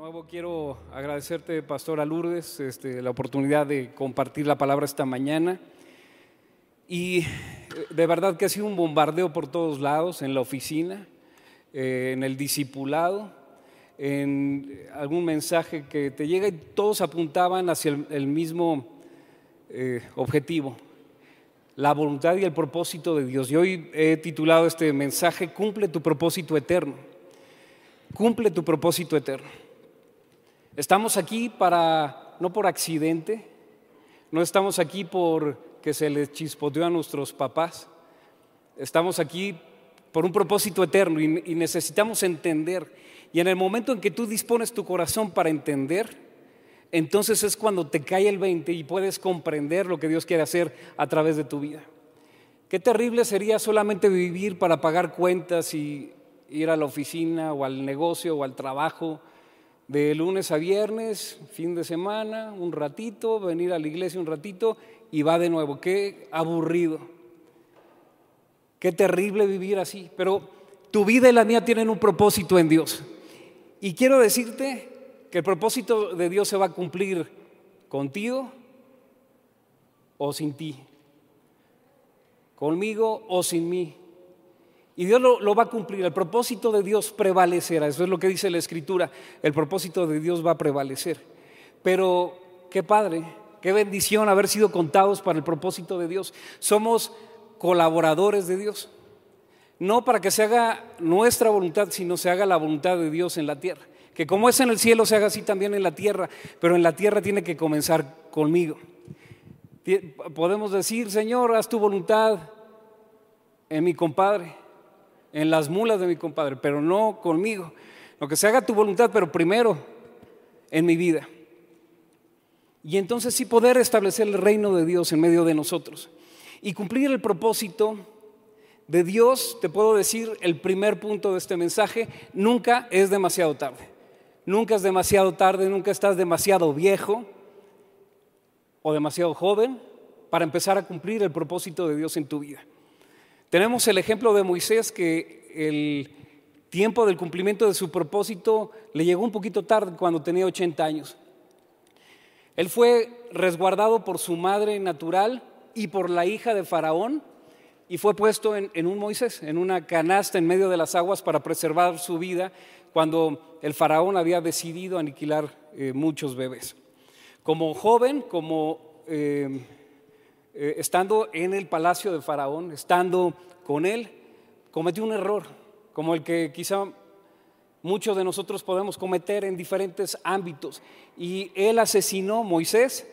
nuevo quiero agradecerte, Pastora Lourdes, este, la oportunidad de compartir la palabra esta mañana. Y eh, de verdad que ha sido un bombardeo por todos lados, en la oficina, eh, en el discipulado, en algún mensaje que te llega y todos apuntaban hacia el, mismo eh, objetivo, la voluntad y el propósito de Dios. Y hoy he titulado este mensaje, Cumple tu propósito eterno. Cumple tu propósito eterno. Estamos aquí para, no por accidente, no estamos aquí porque se les chispoteó a nuestros papás, estamos aquí por un propósito eterno y, necesitamos entender. Y en el momento en que tú dispones tu corazón para entender, entonces es cuando te cae el 20 y puedes comprender lo que Dios quiere hacer a través de tu vida. Qué terrible sería solamente vivir para pagar cuentas y ir a la oficina o al negocio o al trabajo de lunes a viernes, fin de semana, un ratito, venir a la iglesia un ratito y va de nuevo. Qué aburrido. Qué terrible vivir así. Pero tu vida y la mía tienen un propósito en Dios. Y quiero decirte que el propósito de Dios se va a cumplir contigo o sin ti, conmigo o sin mí. Y Dios lo, va a cumplir. El propósito de Dios prevalecerá. Eso es lo que dice la Escritura. El propósito de Dios va a prevalecer. Pero qué padre, qué bendición haber sido contados para el propósito de Dios. Somos colaboradores de Dios. No para que se haga nuestra voluntad, sino se haga la voluntad de Dios en la tierra. Que como es en el cielo, se haga así también en la tierra. Pero en la tierra tiene que comenzar conmigo. Podemos decir, Señor, haz tu voluntad en mi compadre en las mulas de mi compadre, pero no conmigo. Lo que se haga tu voluntad, pero primero en mi vida. Y entonces sí poder establecer el reino de Dios en medio de nosotros. Y cumplir el propósito de Dios, te puedo decir, el primer punto de este mensaje, nunca es demasiado tarde. Nunca es demasiado tarde, nunca estás demasiado viejo o demasiado joven para empezar a cumplir el propósito de Dios en tu vida. Tenemos el ejemplo de Moisés que el tiempo del cumplimiento de su propósito le llegó un poquito tarde cuando tenía 80 años. Él fue resguardado por su madre natural y por la hija de Faraón y fue puesto en, un Moisés, en una canasta en medio de las aguas para preservar su vida cuando el Faraón había decidido aniquilar eh, muchos bebés. Como joven, como... Eh, eh, estando en el palacio de Faraón, estando con él, cometió un error, como el que quizá muchos de nosotros podemos cometer en diferentes ámbitos. Y él asesinó, Moisés,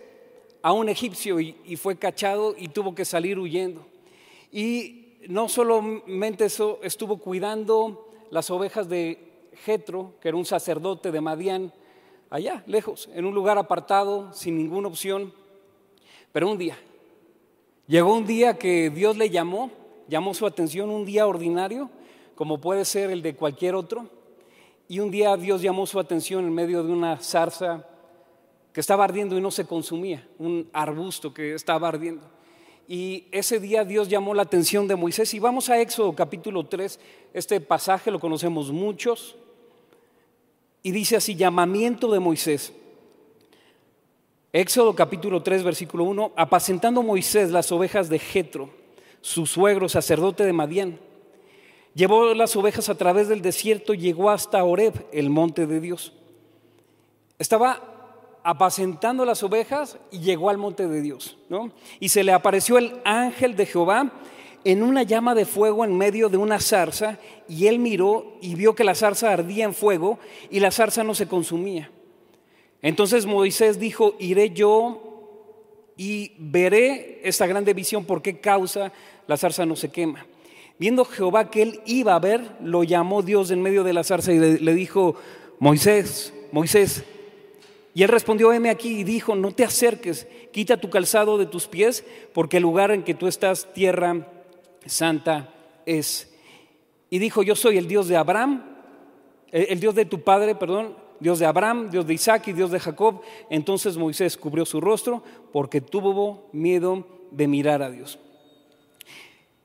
a un egipcio y, y fue cachado y tuvo que salir huyendo. Y no solamente eso, estuvo cuidando las ovejas de Jetro, que era un sacerdote de Madián, allá, lejos, en un lugar apartado, sin ninguna opción. Pero un día Llegó un día que Dios le llamó, llamó su atención, un día ordinario, como puede ser el de cualquier otro, y un día Dios llamó su atención en medio de una zarza que estaba ardiendo y no se consumía, un arbusto que estaba ardiendo. Y ese día Dios llamó la atención de Moisés. Y vamos a Éxodo capítulo 3, este pasaje lo conocemos muchos. Y dice así, llamamiento de Moisés. Éxodo capítulo 3, versículo 1, apacentando Moisés las ovejas de Jetro, su suegro, sacerdote de Madián. Llevó las ovejas a través del desierto y llegó hasta Oreb, el monte de Dios. Estaba apacentando las ovejas y llegó al monte de Dios, ¿no? Y se le apareció el ángel de Jehová en una llama de fuego en medio de una zarza, y él miró y vio que la zarza ardía en fuego y la zarza no se consumía. Entonces Moisés dijo, iré yo y veré esta grande visión, por qué causa la zarza no se quema. Viendo Jehová que él iba a ver, lo llamó Dios en medio de la zarza y le, dijo, Moisés, Moisés. Y él respondió, heme aquí y dijo, no te acerques, quita tu calzado de tus pies, porque el lugar en que tú estás, tierra santa es. Y dijo, yo soy el Dios de Abraham, el Dios de tu padre, perdón, Dios de Abraham, Dios de Isaac y Dios de Jacob. Entonces Moisés cubrió su rostro porque tuvo miedo de mirar a Dios.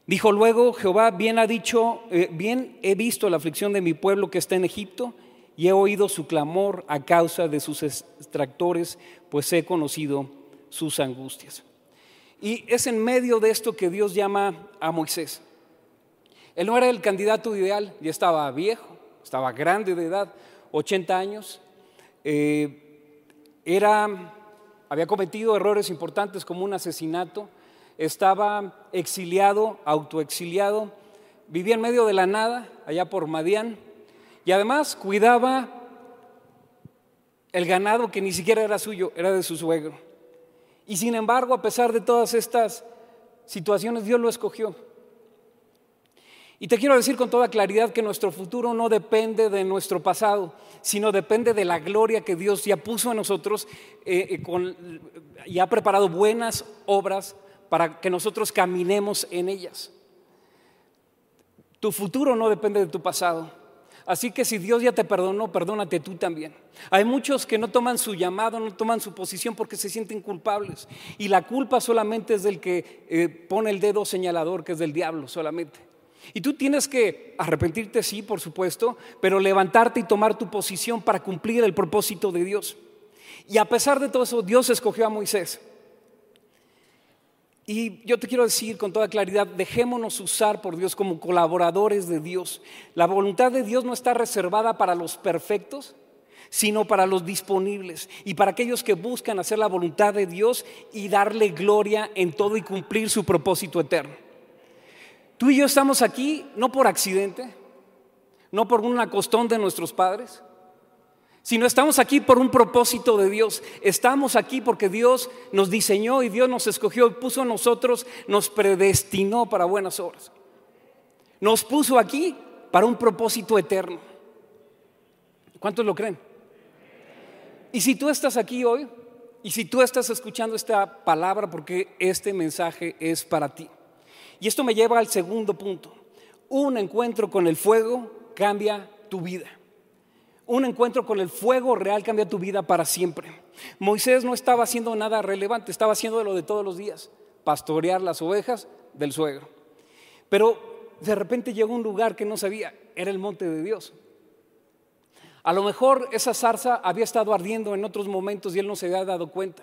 Dijo luego Jehová, bien ha dicho, eh, bien he visto la aflicción de mi pueblo que está en Egipto, y he oído su clamor a causa de sus extractores, pues he conocido sus angustias. Y es en medio de esto que Dios llama a Moisés. Él no era el candidato ideal, ya estaba viejo, estaba grande de edad, 80 años. Eh, era, había cometido errores importantes como un asesinato, estaba exiliado, autoexiliado, vivía en medio de la nada, allá por Madián, y además cuidaba el ganado que ni siquiera era suyo, era de su suegro. Y sin embargo, a pesar de todas estas situaciones, Dios lo escogió. Y te quiero decir con toda claridad que nuestro futuro no depende de nuestro pasado, sino depende de la gloria que Dios ya puso en nosotros eh, eh, y ha preparado buenas obras para que nosotros caminemos en ellas. Tu futuro no depende de tu pasado. Así que si Dios ya te perdonó, perdónate tú también. Hay muchos que no toman su llamado, no toman su posición porque se sienten culpables. Y la culpa solamente es del que eh, pone el dedo señalador, que es del diablo solamente. Y tú tienes que arrepentirte, sí, por supuesto, pero levantarte y tomar tu posición para cumplir el propósito de Dios. Y a pesar de todo eso, Dios escogió a Moisés. Y yo te quiero decir con toda claridad, dejémonos usar por Dios como colaboradores de Dios. La voluntad de Dios no está reservada para los perfectos, sino para los disponibles y para aquellos que buscan hacer la voluntad de Dios y darle gloria en todo y cumplir su propósito eterno. Tú y yo estamos aquí no por accidente, no por una costón de nuestros padres, sino estamos aquí por un propósito de Dios. Estamos aquí porque Dios nos diseñó y Dios nos escogió y puso a nosotros, nos predestinó para buenas obras. Nos puso aquí para un propósito eterno. ¿Cuántos lo creen? Y si tú estás aquí hoy, y si tú estás escuchando esta palabra, porque este mensaje es para ti. Y esto me lleva al segundo punto. Un encuentro con el fuego cambia tu vida un encuentro con el fuego real cambia tu vida para siempre. Moisés no estaba haciendo nada relevante, estaba haciendo lo de todos los días, pastorear las ovejas del suegro. Pero de repente llegó a un lugar que no sabía, era el monte de Dios. A lo mejor esa zarza había estado ardiendo en otros momentos y él no se había dado cuenta.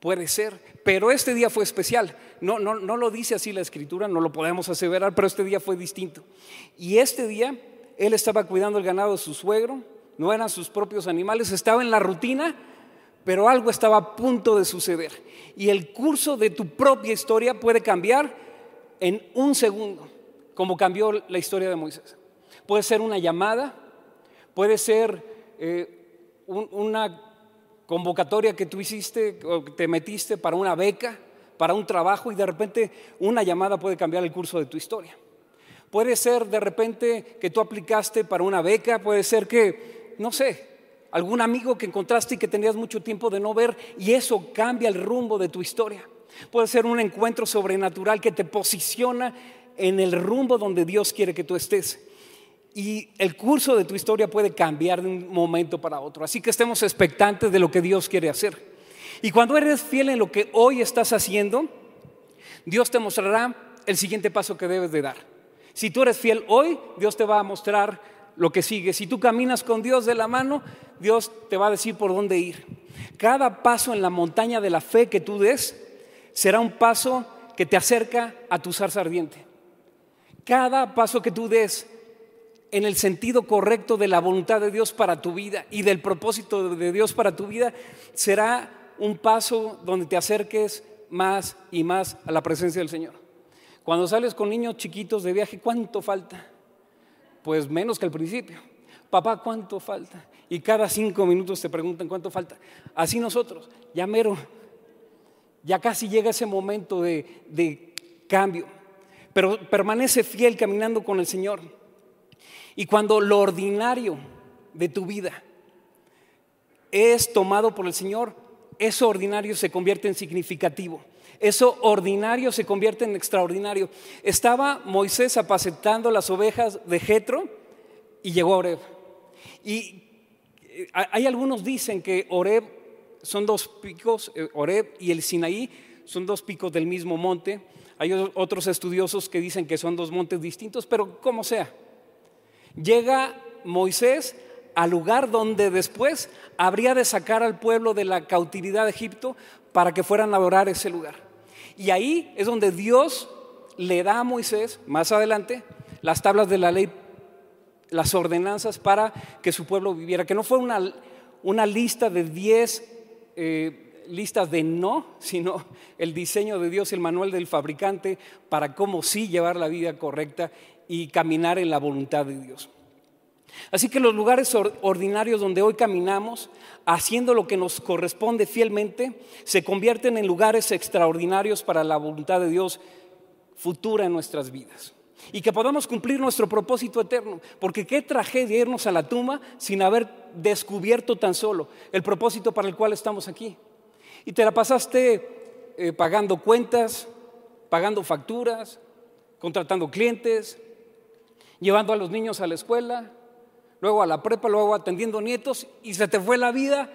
Puede ser, pero este día fue especial. No, no, no lo dice así la escritura, no lo podemos aseverar, pero este día fue distinto. Y este día él estaba cuidando el ganado de su suegro, no eran sus propios animales, estaba en la rutina, pero algo estaba a punto de suceder. Y el curso de tu propia historia puede cambiar en un segundo, como cambió la historia de Moisés. Puede ser una llamada, puede ser eh, una convocatoria que tú hiciste o te metiste para una beca, para un trabajo y de repente una llamada puede cambiar el curso de tu historia. Puede ser de repente que tú aplicaste para una beca, puede ser que, no sé, algún amigo que encontraste y que tenías mucho tiempo de no ver y eso cambia el rumbo de tu historia. Puede ser un encuentro sobrenatural que te posiciona en el rumbo donde Dios quiere que tú estés. Y el curso de tu historia puede cambiar de un momento para otro. Así que estemos expectantes de lo que Dios quiere hacer. Y cuando eres fiel en lo que hoy estás haciendo, Dios te mostrará el siguiente paso que debes de dar. Si tú eres fiel hoy, Dios te va a mostrar lo que sigue. Si tú caminas con Dios de la mano, Dios te va a decir por dónde ir. Cada paso en la montaña de la fe que tú des será un paso que te acerca a tu zarza ardiente. Cada paso que tú des en el sentido correcto de la voluntad de Dios para tu vida y del propósito de Dios para tu vida será un paso donde te acerques más y más a la presencia del Señor. Cuando sales con niños chiquitos de viaje, ¿cuánto falta? Pues menos que al principio. Papá, ¿cuánto falta? Y cada cinco minutos te preguntan cuánto falta. Así nosotros, ya mero, ya casi llega ese momento de, de cambio. Pero permanece fiel caminando con el Señor. Y cuando lo ordinario de tu vida es tomado por el Señor, eso ordinario se convierte en significativo. Eso ordinario se convierte en extraordinario. Estaba Moisés apacetando las ovejas de Jetro y llegó a Oreb. Y eh, hay algunos dicen que Oreb son dos picos, eh, Oreb y el Sinaí son dos picos del mismo monte. Hay otros estudiosos que dicen que son dos montes distintos, pero como sea. Llega Moisés al lugar donde después habría de sacar al pueblo de la cautividad de Egipto para que fueran a adorar ese lugar. Y ahí es donde Dios le da a Moisés, más adelante, las tablas de la ley, las ordenanzas para que su pueblo viviera, que no fue una, una lista de diez eh, listas de no, sino el diseño de Dios, el manual del fabricante para cómo sí llevar la vida correcta y caminar en la voluntad de Dios. Así que los lugares ordinarios donde hoy caminamos, haciendo lo que nos corresponde fielmente, se convierten en lugares extraordinarios para la voluntad de Dios futura en nuestras vidas. Y que podamos cumplir nuestro propósito eterno. Porque qué tragedia irnos a la tumba sin haber descubierto tan solo el propósito para el cual estamos aquí. Y te la pasaste eh, pagando cuentas, pagando facturas, contratando clientes, llevando a los niños a la escuela, luego a la prepa, luego atendiendo nietos y se te fue la vida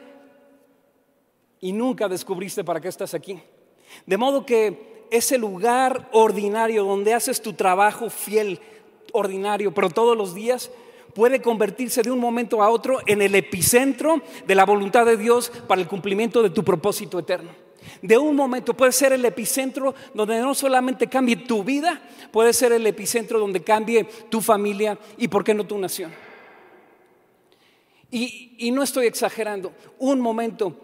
y nunca descubriste para qué estás aquí. De modo que ese lugar ordinario donde haces tu trabajo fiel, ordinario, pero todos los días, puede convertirse de un momento a otro en el epicentro de la voluntad de Dios para el cumplimiento de tu propósito eterno. De un momento puede ser el epicentro donde no solamente cambie tu vida, puede ser el epicentro donde cambie tu familia y, ¿por qué no, tu nación? Y, no estoy exagerando, un momento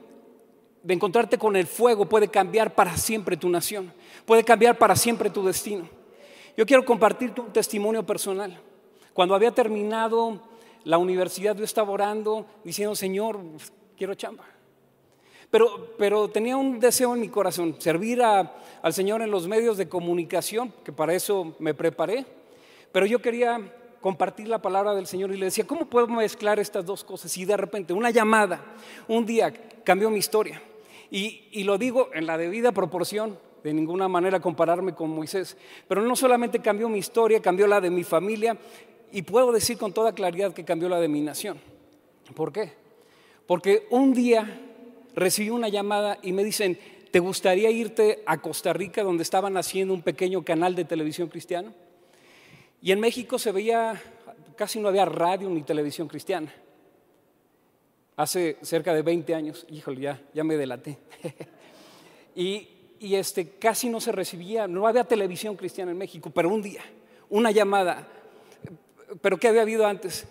de encontrarte con el fuego puede cambiar para siempre tu nación, puede cambiar para siempre tu destino. Yo quiero compartir un testimonio personal. Cuando había terminado la universidad, yo estaba orando diciendo, Señor, quiero chamba. Pero, pero tenía un deseo en mi corazón, servir al Señor en los medios de comunicación, que para eso me preparé. Pero yo quería compartir la palabra del Señor y le decía, ¿cómo puedo mezclar estas dos cosas? Y de repente una llamada, un día cambió mi historia. Y, lo digo en la debida proporción, de ninguna manera compararme con Moisés, pero no solamente cambió mi historia, cambió la de mi familia y puedo decir con toda claridad que cambió la de mi nación. ¿Por qué? Porque un día recibí una llamada y me dicen, ¿te gustaría irte a Costa Rica donde estaban haciendo un pequeño canal de televisión cristiano? Y en México se veía, casi no había radio ni televisión cristiana. Hace cerca de 20 años, híjole, ya, ya me delaté. y, y este, casi no se recibía, no había televisión cristiana en México, pero un día, una llamada. ¿Pero qué había habido antes?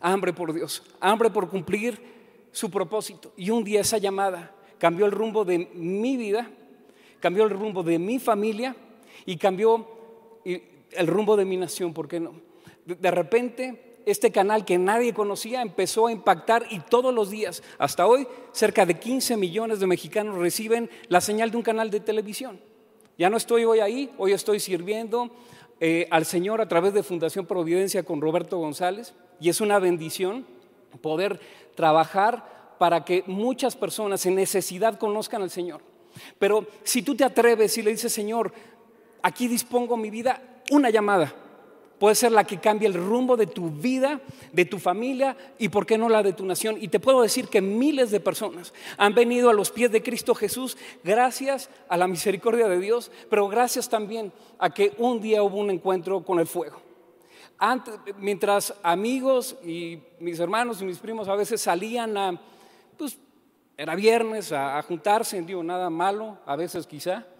Hambre por Dios, hambre por cumplir su propósito. Y un día esa llamada cambió el rumbo de mi vida, cambió el rumbo de mi familia y cambió el rumbo de mi nación, ¿por qué no? De repente, este canal que nadie conocía empezó a impactar y todos los días, hasta hoy, cerca de 15 millones de mexicanos reciben la señal de un canal de televisión. Ya no estoy hoy ahí, hoy estoy sirviendo eh, al Señor a través de Fundación Providencia con Roberto González y es una bendición poder trabajar para que muchas personas en necesidad conozcan al Señor. Pero si tú te atreves y le dices, Señor, aquí dispongo mi vida, una llamada puede ser la que cambie el rumbo de tu vida, de tu familia y por qué no la de tu nación. Y te puedo decir que miles de personas han venido a los pies de Cristo Jesús gracias a la misericordia de Dios, pero gracias también a que un día hubo un encuentro con el fuego. Mientras amigos y mis hermanos y mis primos a veces salían a, pues era viernes, a, a juntarse, digo, nada malo, a veces quizá.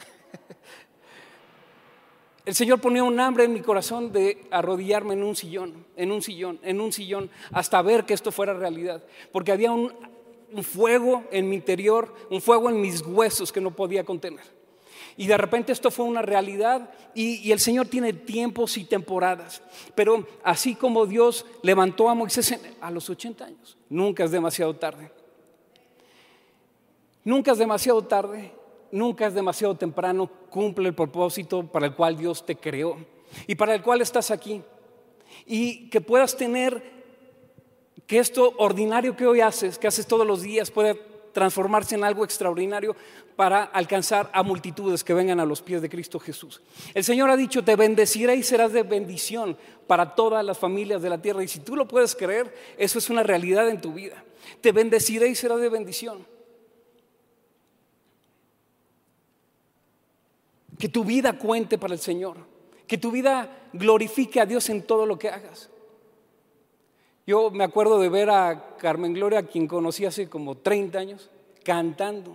El Señor ponía un hambre en mi corazón de arrodillarme en un sillón, en un sillón, en un sillón, hasta ver que esto fuera realidad. Porque había un, fuego en mi interior, un fuego en mis huesos que no podía contener. Y de repente esto fue una realidad y, el Señor tiene tiempos y temporadas. Pero así como Dios levantó a Moisés a los 80 años, nunca es demasiado tarde. Nunca es demasiado tarde nunca es demasiado temprano, cumple el propósito para el cual Dios te creó y para el cual estás aquí. Y que puedas tener que esto ordinario que hoy haces, que haces todos los días, pueda transformarse en algo extraordinario para alcanzar a multitudes que vengan a los pies de Cristo Jesús. El Señor ha dicho, te bendeciré y serás de bendición para todas las familias de la tierra. Y si tú lo puedes creer, eso es una realidad en tu vida. Te bendeciré y serás de bendición. Que tu vida cuente para el Señor. Que tu vida glorifique a Dios en todo lo que hagas. Yo me acuerdo de ver a Carmen Gloria, quien conocí hace como 30 años, cantando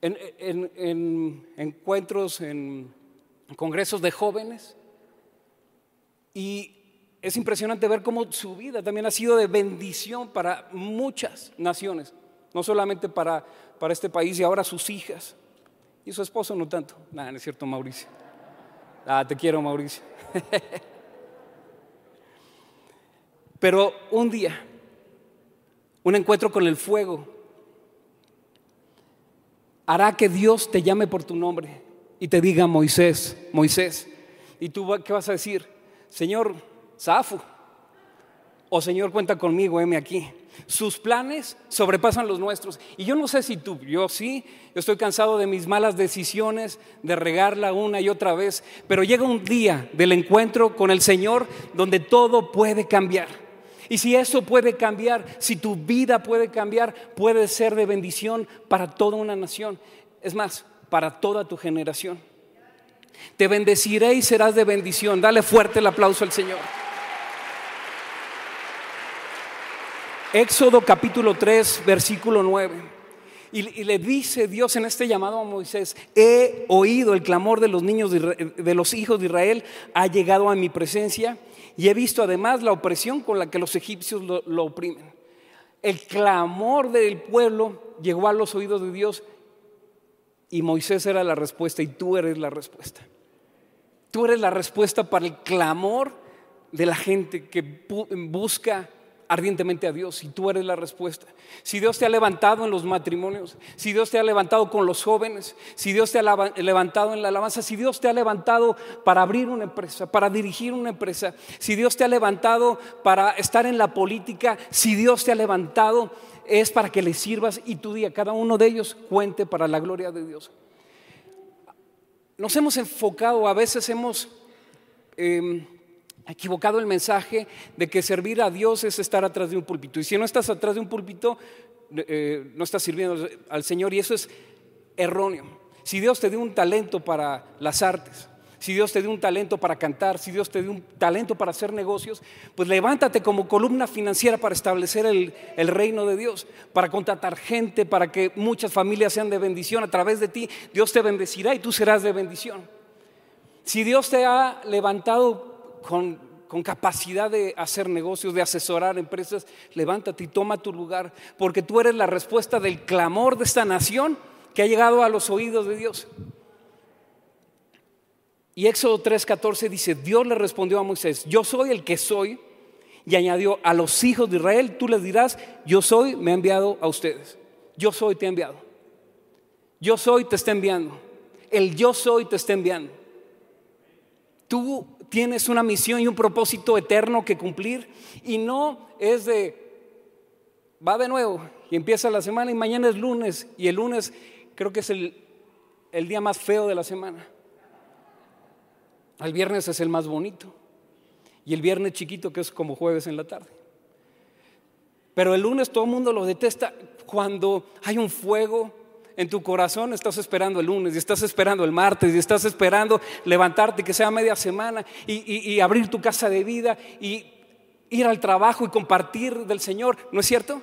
en, encuentros, en congresos de jóvenes. Y es impresionante ver cómo su vida también ha sido de bendición para muchas naciones, no solamente para, para este país y ahora sus hijas. Y su esposo no tanto. Nada, no es cierto, Mauricio. Ah, te quiero, Mauricio. Pero un día, un encuentro con el fuego hará que Dios te llame por tu nombre y te diga Moisés, Moisés. ¿Y tú qué vas a decir? Señor, Zafo. O Señor, cuenta conmigo, heme aquí. Sus planes sobrepasan los nuestros. Y yo no sé si tú, yo sí, yo estoy cansado de mis malas decisiones, de regarla una y otra vez, pero llega un día del encuentro con el Señor donde todo puede cambiar. Y si eso puede cambiar, si tu vida puede cambiar, puede ser de bendición para toda una nación. Es más, para toda tu generación. Te bendeciré y serás de bendición. Dale fuerte el aplauso al Señor. Éxodo capítulo 3, versículo 9. Y, le dice Dios en este llamado a Moisés, he oído el clamor de los niños de los hijos de Israel, ha llegado a mi presencia y he visto además la opresión con la que los egipcios lo, oprimen. El clamor del pueblo llegó a los oídos de Dios y Moisés era la respuesta y tú eres la respuesta. Tú eres la respuesta para el clamor de la gente que busca ardientemente a Dios y tú eres la respuesta. Si Dios te ha levantado en los matrimonios, si Dios te ha levantado con los jóvenes, si Dios te ha levantado en la alabanza, si Dios te ha levantado para abrir una empresa, para dirigir una empresa, si Dios te ha levantado para estar en la política, si Dios te ha levantado es para que le sirvas y tu día, cada uno de ellos cuente para la gloria de Dios. Nos hemos enfocado, a veces hemos... Em, equivocado el mensaje de que servir a Dios es estar atrás de un púlpito. Y si no estás atrás de un púlpito, eh, no estás sirviendo al Señor y eso es erróneo. Si Dios te dio un talento para las artes, si Dios te dio un talento para cantar, si Dios te dio un talento para hacer negocios, pues levántate como columna financiera para establecer el, el, reino de Dios, para contratar gente, para que muchas familias sean de bendición a través de ti. Dios te bendecirá y tú serás de bendición. Si Dios te ha levantado con, capacidad de hacer negocios, de asesorar empresas, levántate y toma tu lugar, porque tú eres la respuesta del clamor de esta nación que ha llegado a los oídos de Dios. Y Éxodo 3:14 dice, Dios le respondió a Moisés, yo soy el que soy, y añadió, a los hijos de Israel tú les dirás, yo soy, me ha enviado a ustedes. Yo soy, te ha enviado. Yo soy, te está enviando. El yo soy, te está enviando. Tú tienes una misión y un propósito eterno que cumplir y no es de, va de nuevo y empieza la semana y mañana es lunes y el lunes creo que es el, el día más feo de la semana. El viernes es el más bonito y el viernes chiquito que es como jueves en la tarde. Pero el lunes todo el mundo lo detesta cuando hay un fuego, en tu corazón estás esperando el lunes y estás esperando el martes y estás esperando levantarte que sea media semana y, abrir tu casa de vida y ir al trabajo y compartir del Señor, ¿no es cierto?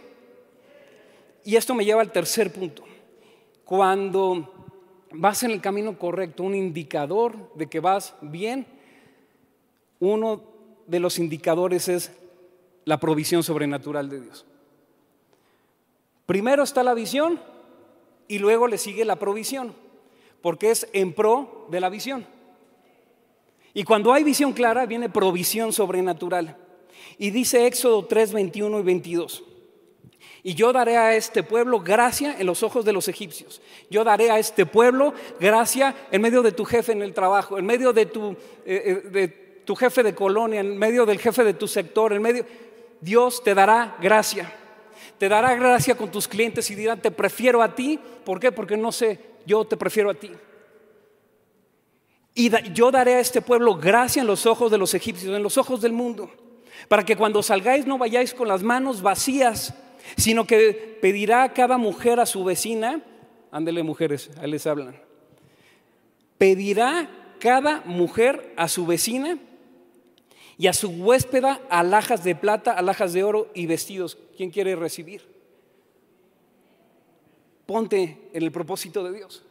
Y esto me lleva al tercer punto. Cuando vas en el camino correcto, un indicador de que vas bien, uno de los indicadores es la provisión sobrenatural de Dios. Primero está la visión, y luego le sigue la provisión, porque es en pro de la visión. Y cuando hay visión clara, viene provisión sobrenatural. Y dice Éxodo 3, 21 y 22. Y yo daré a este pueblo gracia en los ojos de los egipcios. Yo daré a este pueblo gracia en medio de tu jefe en el trabajo, en medio de tu, eh, eh, de tu jefe de colonia, en medio del jefe de tu sector, en medio... Dios te dará gracia te dará gracia con tus clientes y dirán, te prefiero a ti. ¿Por qué? Porque no sé, yo te prefiero a ti. Y yo daré a este pueblo gracia en los ojos de los egipcios, en los ojos del mundo, para que cuando salgáis no vayáis con las manos vacías, sino que pedirá a cada mujer a su vecina, ándele mujeres, ahí les hablan, pedirá cada mujer a su vecina y a su huéspeda alhajas de plata, alhajas de oro y vestidos. ¿Quién quiere recibir? Ponte en el propósito de Dios.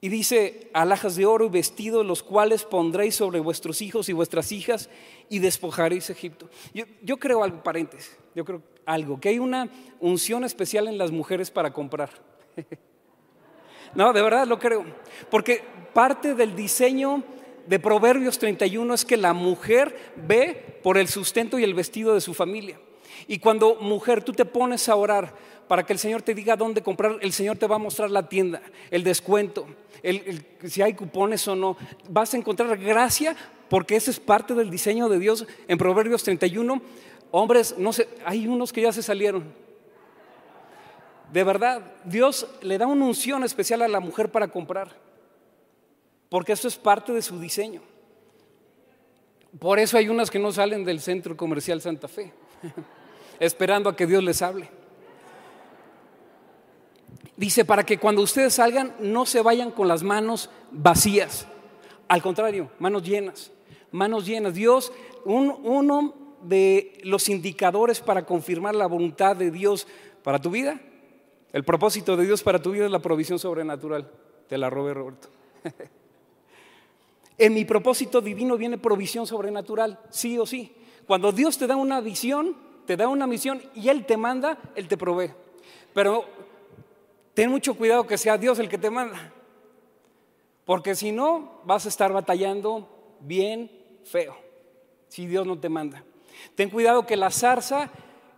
Y dice, alhajas de oro y vestidos, los cuales pondréis sobre vuestros hijos y vuestras hijas y despojaréis Egipto. Yo, yo creo algo, paréntesis, yo creo algo, que hay una unción especial en las mujeres para comprar. no, de verdad lo creo. Porque parte del diseño de Proverbios 31 es que la mujer ve por el sustento y el vestido de su familia. Y cuando mujer tú te pones a orar para que el Señor te diga dónde comprar, el Señor te va a mostrar la tienda, el descuento, si hay cupones o no. Vas a encontrar gracia porque ese es parte del diseño de Dios en Proverbios 31. Hombres, no sé, hay unos que ya se salieron. De verdad, Dios le da una unción especial a la mujer para comprar, porque eso es parte de su diseño. Por eso hay unas que no salen del centro comercial Santa Fe, esperando a que Dios les hable. Dice, para que cuando ustedes salgan no se vayan con las manos vacías. Al contrario, manos llenas, manos llenas. Dios, uno de los indicadores para confirmar la voluntad de Dios para tu vida, el propósito de Dios para tu vida es la provisión sobrenatural. Te la robé, Roberto. en mi propósito divino viene provisión sobrenatural, sí o sí. Cuando Dios te da una visión, te da una misión y Él te manda, Él te provee. Pero ten mucho cuidado que sea Dios el que te manda. Porque si no, vas a estar batallando bien feo, si Dios no te manda. Ten cuidado que la zarza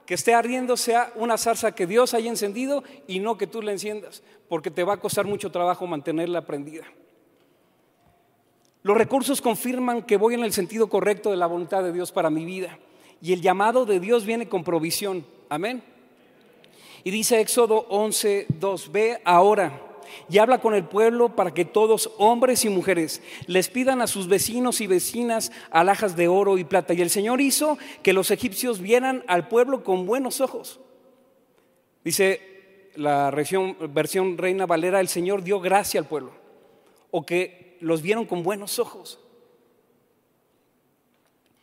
que esté ardiendo sea una zarza que Dios haya encendido y no que tú la enciendas, porque te va a costar mucho trabajo mantenerla prendida. Los recursos confirman que voy en el sentido correcto de la voluntad de Dios para mi vida y el llamado de Dios viene con provisión. Amén. Y dice Éxodo 11, 2, ve ahora y habla con el pueblo para que todos, hombres y mujeres, les pidan a sus vecinos y vecinas alhajas de oro y plata. Y el Señor hizo que los egipcios vieran al pueblo con buenos ojos. Dice la versión, versión Reina Valera, el Señor dio gracia al pueblo, o que los vieron con buenos ojos.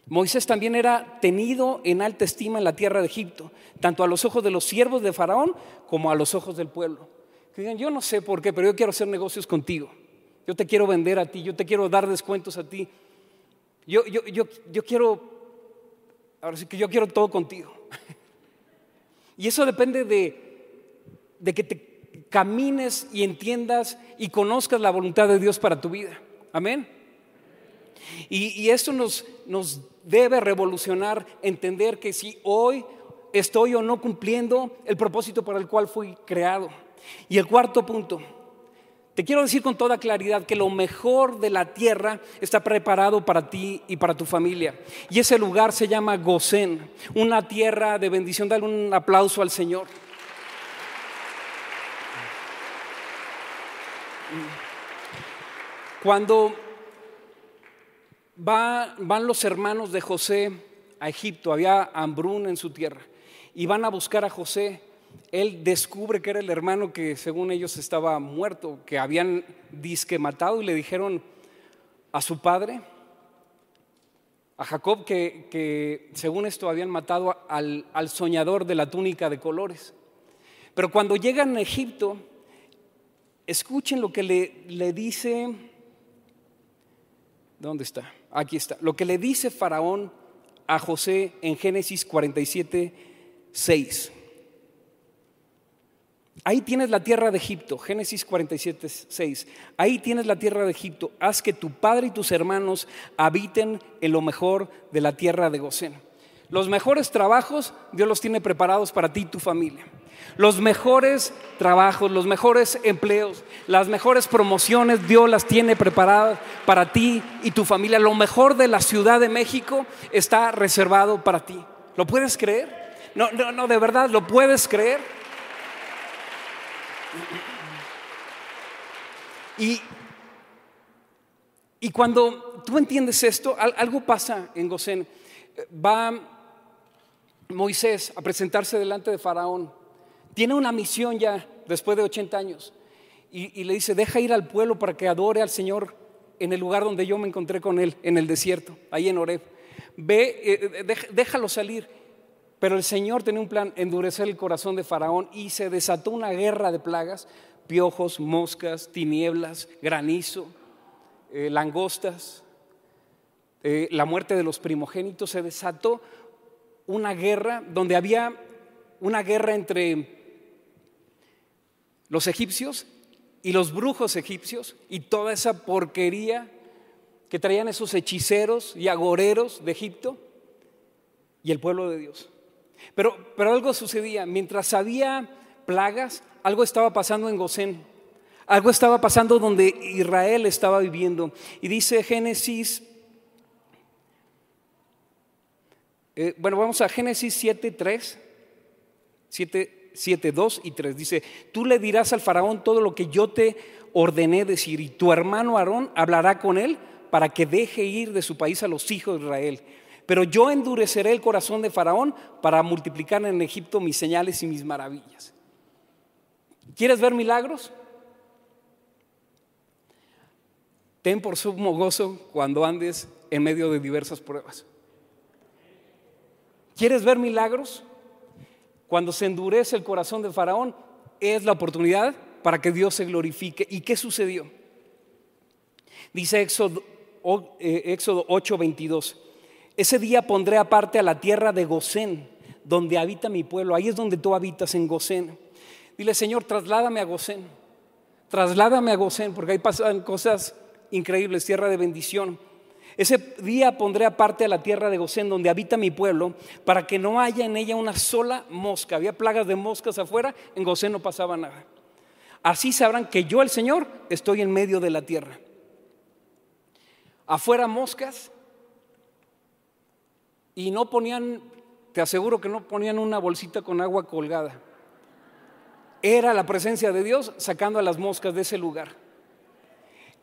Moisés también era tenido en alta estima en la tierra de Egipto, tanto a los ojos de los siervos de Faraón como a los ojos del pueblo. Que digan, yo no sé por qué, pero yo quiero hacer negocios contigo. Yo te quiero vender a ti, yo te quiero dar descuentos a ti. Yo, yo, yo, yo quiero, ahora sí que yo quiero todo contigo. Y eso depende de, de que te camines y entiendas y conozcas la voluntad de Dios para tu vida. Amén. Y, esto nos, nos debe revolucionar entender que si hoy estoy o no cumpliendo el propósito para el cual fui creado. Y el cuarto punto, te quiero decir con toda claridad que lo mejor de la tierra está preparado para ti y para tu familia. Y ese lugar se llama Gosén, una tierra de bendición. Dale un aplauso al Señor. Cuando van los hermanos de José a Egipto, había hambruna en su tierra, y van a buscar a José. Él descubre que era el hermano que según ellos estaba muerto, que habían disque matado y le dijeron a su padre, a Jacob, que, según esto habían matado al, soñador de la túnica de colores. Pero cuando llegan a Egipto, escuchen lo que le, le dice, ¿dónde está? Aquí está. Lo que le dice Faraón a José en Génesis 47, 6. Ahí tienes la tierra de Egipto, Génesis 47, 6. Ahí tienes la tierra de Egipto. Haz que tu padre y tus hermanos habiten en lo mejor de la tierra de Gosén. Los mejores trabajos Dios los tiene preparados para ti y tu familia. Los mejores trabajos, los mejores empleos, las mejores promociones, Dios las tiene preparadas para ti y tu familia. Lo mejor de la Ciudad de México está reservado para ti. ¿Lo puedes creer? No, no, no, de verdad, ¿lo puedes creer? Y, y cuando tú entiendes esto, algo pasa en Gosén. Va Moisés a presentarse delante de Faraón tiene una misión ya después de 80 años y, le dice, deja ir al pueblo para que adore al Señor en el lugar donde yo me encontré con él, en el desierto, ahí en Oreb. Ve, eh, eh, déjalo salir. Pero el Señor tenía un plan, endurecer el corazón de Faraón y se desató una guerra de plagas, piojos, moscas, tinieblas, granizo, eh, langostas, la muerte de los primogénitos. Se desató una guerra donde había una guerra entre los egipcios y los brujos egipcios y toda esa porquería que traían esos hechiceros y agoreros de Egipto y el pueblo de Dios. Pero, pero algo sucedía, mientras había plagas, algo estaba pasando en Gosén, algo estaba pasando donde Israel estaba viviendo. Y dice Génesis, eh, bueno, vamos a Génesis 7, 3, 7, 7, 2 y 3. Dice, tú le dirás al faraón todo lo que yo te ordené decir y tu hermano Aarón hablará con él para que deje ir de su país a los hijos de Israel. Pero yo endureceré el corazón de Faraón para multiplicar en Egipto mis señales y mis maravillas. ¿Quieres ver milagros? Ten por sumo gozo cuando andes en medio de diversas pruebas. ¿Quieres ver milagros? Cuando se endurece el corazón de Faraón, es la oportunidad para que Dios se glorifique. ¿Y qué sucedió? Dice Éxodo, eh, Éxodo 8:22. Ese día pondré aparte a la tierra de Gosén, donde habita mi pueblo. Ahí es donde tú habitas en Gosén. Dile, Señor, trasládame a Gosén. Trasládame a Gosén, porque ahí pasan cosas increíbles, tierra de bendición. Ese día pondré aparte a la tierra de Gosén, donde habita mi pueblo, para que no haya en ella una sola mosca. Había plagas de moscas afuera, en Gosén no pasaba nada. Así sabrán que yo, el Señor, estoy en medio de la tierra. Afuera moscas y no ponían, te aseguro que no ponían una bolsita con agua colgada. Era la presencia de Dios sacando a las moscas de ese lugar.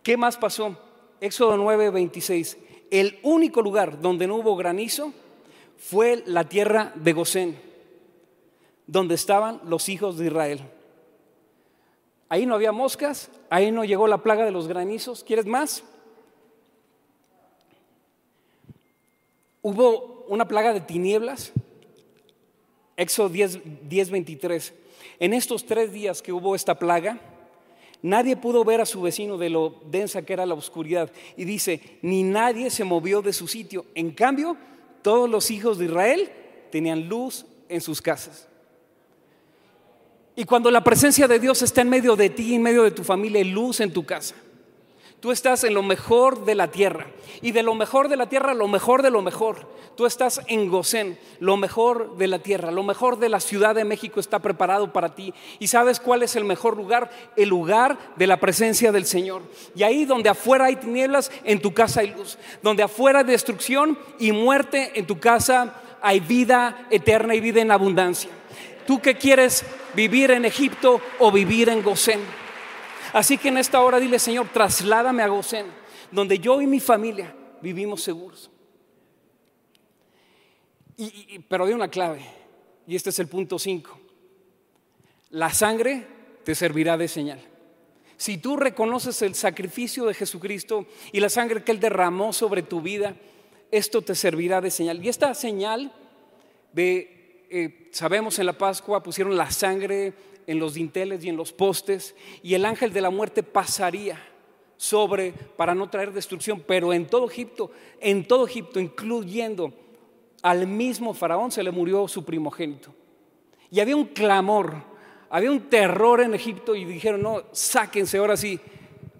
¿Qué más pasó? Éxodo 9, 26. El único lugar donde no hubo granizo fue la tierra de Gosén, donde estaban los hijos de Israel. Ahí no había moscas, ahí no llegó la plaga de los granizos. ¿Quieres más? Hubo una plaga de tinieblas. Éxodo 10, 10 23. En estos tres días que hubo esta plaga, Nadie pudo ver a su vecino de lo densa que era la oscuridad. Y dice, ni nadie se movió de su sitio. En cambio, todos los hijos de Israel tenían luz en sus casas. Y cuando la presencia de Dios está en medio de ti, en medio de tu familia, hay luz en tu casa. Tú estás en lo mejor de la tierra. Y de lo mejor de la tierra, lo mejor de lo mejor. Tú estás en Gosén, lo mejor de la tierra. Lo mejor de la Ciudad de México está preparado para ti. ¿Y sabes cuál es el mejor lugar? El lugar de la presencia del Señor. Y ahí donde afuera hay tinieblas, en tu casa hay luz. Donde afuera hay destrucción y muerte, en tu casa hay vida eterna y vida en abundancia. ¿Tú qué quieres vivir en Egipto o vivir en Gosén? Así que en esta hora dile, Señor, trasládame a Gosén, donde yo y mi familia vivimos seguros. pero hay una clave, y este es el punto 5. La sangre te servirá de señal. Si tú reconoces el sacrificio de Jesucristo y la sangre que Él derramó sobre tu vida, esto te servirá de señal. Y esta señal de, eh, sabemos en la Pascua pusieron la sangre en los dinteles y en los postes, y el ángel de la muerte pasaría sobre para no traer destrucción, pero en todo Egipto, en todo Egipto, incluyendo al mismo faraón, se le murió su primogénito. Y había un clamor, había un terror en Egipto y dijeron, no, sáquense ahora sí,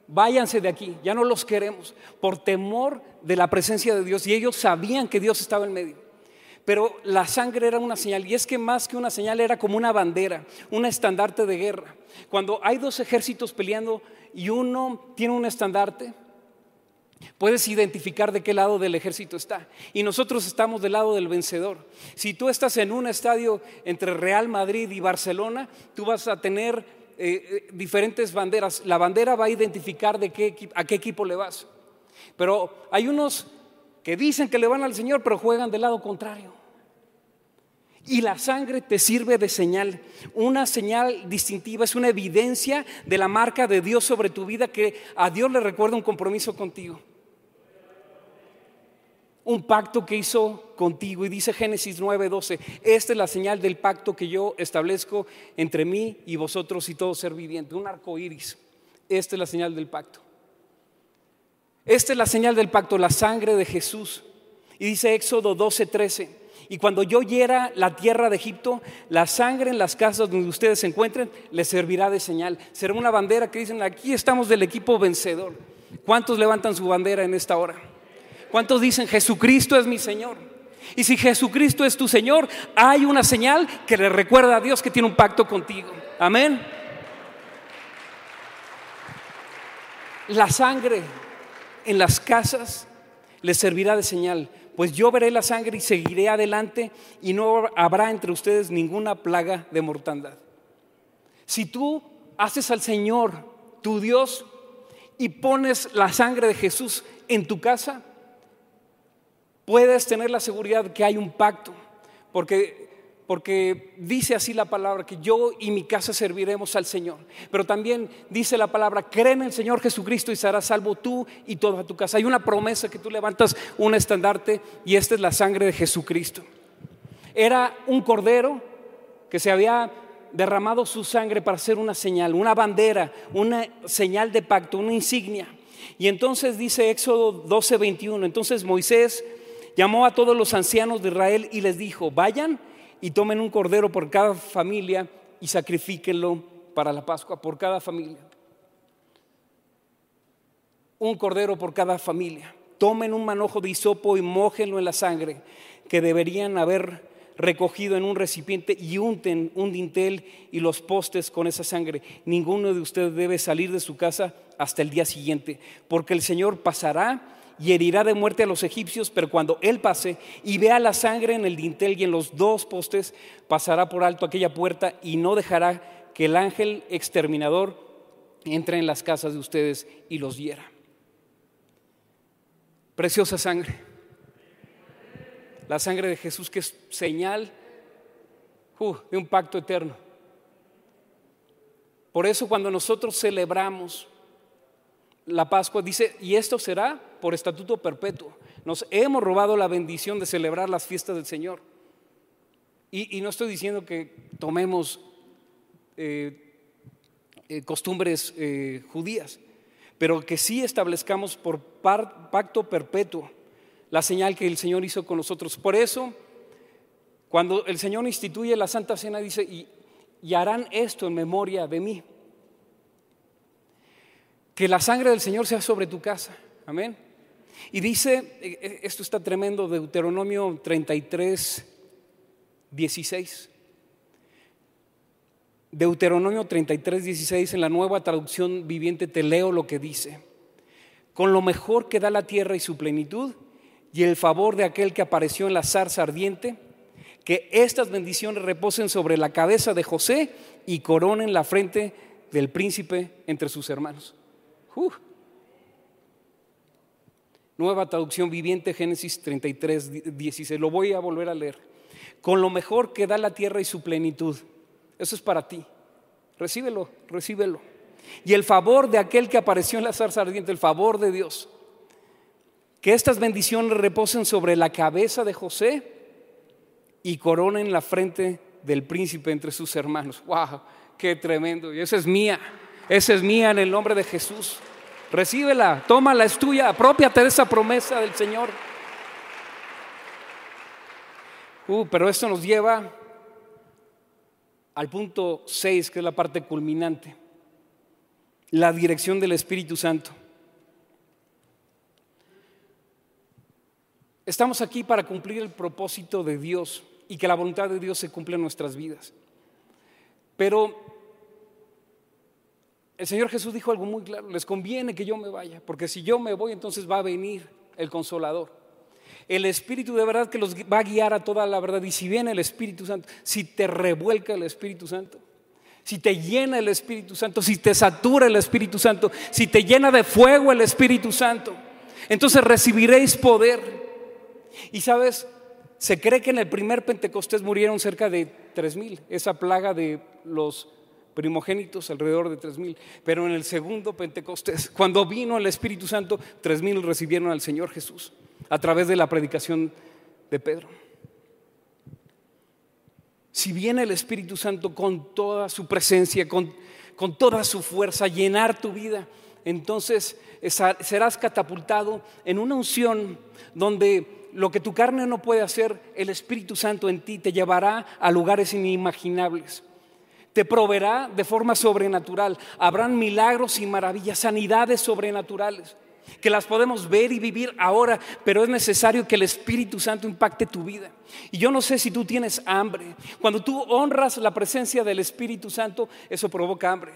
váyanse de aquí, ya no los queremos, por temor de la presencia de Dios. Y ellos sabían que Dios estaba en medio. Pero la sangre era una señal, y es que más que una señal era como una bandera, un estandarte de guerra. Cuando hay dos ejércitos peleando y uno tiene un estandarte, puedes identificar de qué lado del ejército está. Y nosotros estamos del lado del vencedor. Si tú estás en un estadio entre Real Madrid y Barcelona, tú vas a tener eh, eh, diferentes banderas. La bandera va a identificar de qué, a qué equipo le vas. Pero hay unos que dicen que le van al Señor, pero juegan del lado contrario. Y la sangre te sirve de señal, una señal distintiva, es una evidencia de la marca de Dios sobre tu vida que a Dios le recuerda un compromiso contigo. Un pacto que hizo contigo y dice Génesis 9:12, esta es la señal del pacto que yo establezco entre mí y vosotros y todo ser viviente, un arco iris. Esta es la señal del pacto. Esta es la señal del pacto, la sangre de Jesús. Y dice Éxodo 12:13, y cuando yo hiera la tierra de Egipto, la sangre en las casas donde ustedes se encuentren les servirá de señal. Será una bandera que dicen, aquí estamos del equipo vencedor. ¿Cuántos levantan su bandera en esta hora? ¿Cuántos dicen, Jesucristo es mi Señor? Y si Jesucristo es tu Señor, hay una señal que le recuerda a Dios que tiene un pacto contigo. Amén. La sangre en las casas les servirá de señal pues yo veré la sangre y seguiré adelante y no habrá entre ustedes ninguna plaga de mortandad. Si tú haces al Señor tu Dios y pones la sangre de Jesús en tu casa, puedes tener la seguridad que hay un pacto, porque porque dice así la palabra, que yo y mi casa serviremos al Señor. Pero también dice la palabra, cree en el Señor Jesucristo y serás salvo tú y toda tu casa. Hay una promesa que tú levantas un estandarte y esta es la sangre de Jesucristo. Era un cordero que se había derramado su sangre para hacer una señal, una bandera, una señal de pacto, una insignia. Y entonces dice Éxodo 12, 21, entonces Moisés llamó a todos los ancianos de Israel y les dijo, vayan y tomen un cordero por cada familia y sacrifíquenlo para la Pascua, por cada familia. Un cordero por cada familia. Tomen un manojo de hisopo y mójenlo en la sangre que deberían haber recogido en un recipiente y unten un dintel y los postes con esa sangre. Ninguno de ustedes debe salir de su casa hasta el día siguiente, porque el Señor pasará y herirá de muerte a los egipcios, pero cuando él pase y vea la sangre en el dintel y en los dos postes, pasará por alto aquella puerta y no dejará que el ángel exterminador entre en las casas de ustedes y los hiera. Preciosa sangre. La sangre de Jesús que es señal uh, de un pacto eterno. Por eso cuando nosotros celebramos la Pascua, dice, y esto será por estatuto perpetuo. Nos hemos robado la bendición de celebrar las fiestas del Señor. Y, no estoy diciendo que tomemos eh, eh, costumbres eh, judías, pero que sí establezcamos por pacto perpetuo la señal que el Señor hizo con nosotros. Por eso, cuando el Señor instituye la Santa Cena, dice, y harán esto en memoria de mí. Que la sangre del Señor sea sobre tu casa. Amén. Y dice, eh, eh, esto está tremendo, Deuteronomio 33, 16. Deuteronomio 33, 16, en la nueva traducción viviente te leo lo que dice. Con lo mejor que da la tierra y su plenitud, y el favor de aquel que apareció en la zarza ardiente, que estas bendiciones reposen sobre la cabeza de José y coronen la frente del príncipe entre sus hermanos. Nueva traducción viviente, Génesis 33, 16. Lo voy a volver a leer. Con lo mejor que da la tierra y su plenitud. Eso es para ti. Recíbelo, recíbelo. Y el favor de aquel que apareció en la zarza ardiente, el favor de Dios. Que estas bendiciones reposen sobre la cabeza de José y coronen la frente del príncipe entre sus hermanos. ¡Wow! ¡Qué tremendo! Y esa es mía. Esa es mía en el nombre de Jesús. Recíbela, tómala, es tuya, apropiate de esa promesa del Señor. Uh, pero esto nos lleva al punto 6, que es la parte culminante, la dirección del Espíritu Santo. Estamos aquí para cumplir el propósito de Dios y que la voluntad de Dios se cumpla en nuestras vidas. Pero el Señor Jesús dijo algo muy claro, les conviene que yo me vaya, porque si yo me voy entonces va a venir el consolador. El Espíritu de verdad que los va a guiar a toda la verdad. Y si viene el Espíritu Santo, si te revuelca el Espíritu Santo, si te llena el Espíritu Santo, si te satura el Espíritu Santo, si te llena de fuego el Espíritu Santo, entonces recibiréis poder. Y sabes, Se cree que en el primer Pentecostés murieron cerca de tres mil, esa plaga de los primogénitos alrededor de tres mil, pero en el segundo Pentecostés, cuando vino el Espíritu Santo, tres mil recibieron al Señor Jesús a través de la predicación de Pedro. Si viene el Espíritu Santo con toda su presencia, con, con toda su fuerza, llenar tu vida, entonces serás catapultado en una unción donde lo que tu carne no puede hacer, el Espíritu Santo en ti te llevará a lugares inimaginables. Te proveerá de forma sobrenatural. Habrán milagros y maravillas, sanidades sobrenaturales, que las podemos ver y vivir ahora, pero es necesario que el Espíritu Santo impacte tu vida. Y yo no sé si tú tienes hambre. Cuando tú honras la presencia del Espíritu Santo, eso provoca hambre.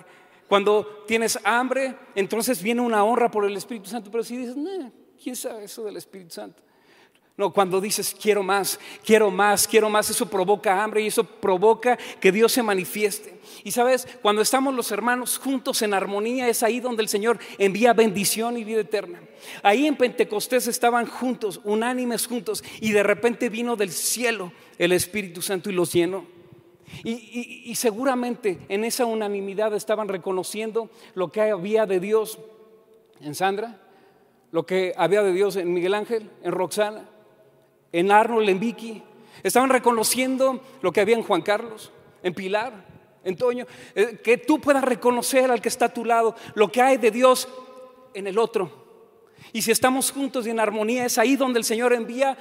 Cuando tienes hambre, entonces viene una honra por el Espíritu Santo. Pero si dices, ¿quién sabe eso del Espíritu Santo? No, cuando dices quiero más, quiero más, quiero más, eso provoca hambre y eso provoca que Dios se manifieste. Y sabes, cuando estamos los hermanos juntos en armonía, es ahí donde el Señor envía bendición y vida eterna. Ahí en Pentecostés estaban juntos, unánimes juntos, y de repente vino del cielo el Espíritu Santo y los llenó. Y, y seguramente en esa unanimidad estaban reconociendo lo que había de Dios en Sandra, lo que había de Dios en Miguel Ángel, en Roxana, en Arnold, en Vicky. Estaban reconociendo lo que había en Juan Carlos, en Pilar, en Toño. Eh, que tú puedas reconocer al que está a tu lado, lo que hay de Dios en el otro. Y si estamos juntos y en armonía, es ahí donde el Señor envía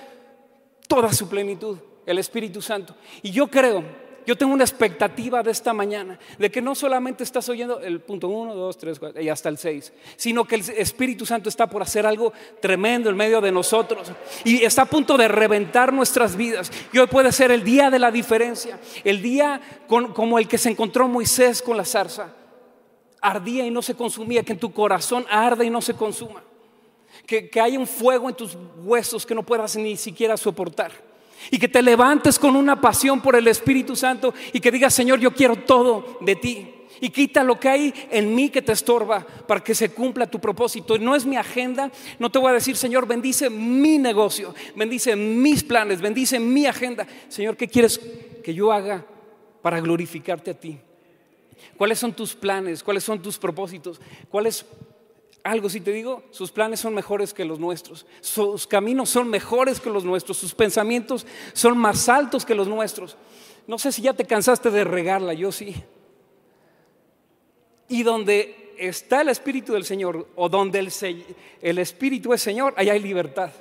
toda su plenitud, el Espíritu Santo. Y yo creo yo tengo una expectativa de esta mañana, de que no solamente estás oyendo el punto 1, 2, 3, 4 y hasta el 6, sino que el Espíritu Santo está por hacer algo tremendo en medio de nosotros y está a punto de reventar nuestras vidas. Y hoy puede ser el día de la diferencia, el día como el que se encontró Moisés con la zarza. Ardía y no se consumía, que en tu corazón arde y no se consuma. Que, que hay un fuego en tus huesos que no puedas ni siquiera soportar. Y que te levantes con una pasión por el Espíritu Santo y que digas, Señor, yo quiero todo de ti. Y quita lo que hay en mí que te estorba para que se cumpla tu propósito. No es mi agenda. No te voy a decir, Señor, bendice mi negocio, bendice mis planes, bendice mi agenda. Señor, ¿qué quieres que yo haga para glorificarte a ti? ¿Cuáles son tus planes? ¿Cuáles son tus propósitos? ¿Cuáles algo si te digo, sus planes son mejores que los nuestros, sus caminos son mejores que los nuestros, sus pensamientos son más altos que los nuestros. No sé si ya te cansaste de regarla, yo sí. Y donde está el Espíritu del Señor, o donde el, Espíritu es Señor, allá hay libertad.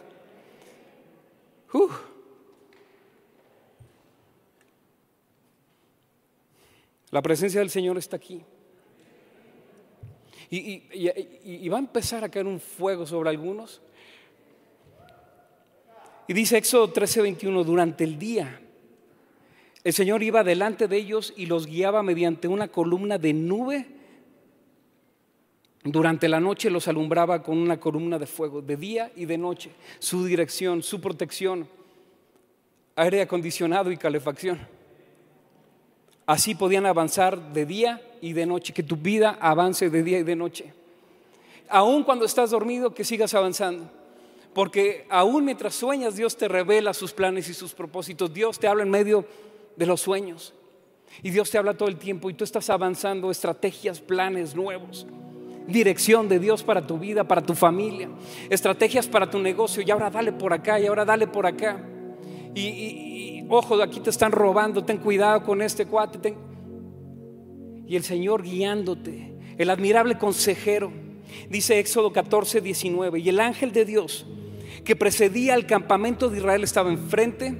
La presencia del Señor está aquí. Y, va a empezar a caer un fuego sobre algunos. Y dice Éxodo 13:21, durante el día el Señor iba delante de ellos y los guiaba mediante una columna de nube. Durante la noche los alumbraba con una columna de fuego, de día y de noche, su dirección, su protección, aire acondicionado y calefacción. Así podían avanzar de día y de noche, que tu vida avance de día y de noche. Aún cuando estás dormido, que sigas avanzando. Porque aún mientras sueñas, Dios te revela sus planes y sus propósitos. Dios te habla en medio de los sueños. Y Dios te habla todo el tiempo y tú estás avanzando estrategias, planes nuevos. Dirección de Dios para tu vida, para tu familia. Estrategias para tu negocio. Y ahora dale por acá y ahora dale por acá. Y, ojo, aquí te están robando, ten cuidado con este cuate. Y el Señor guiándote, el admirable consejero, dice Éxodo 14, 19, y el ángel de Dios que precedía al campamento de Israel estaba enfrente.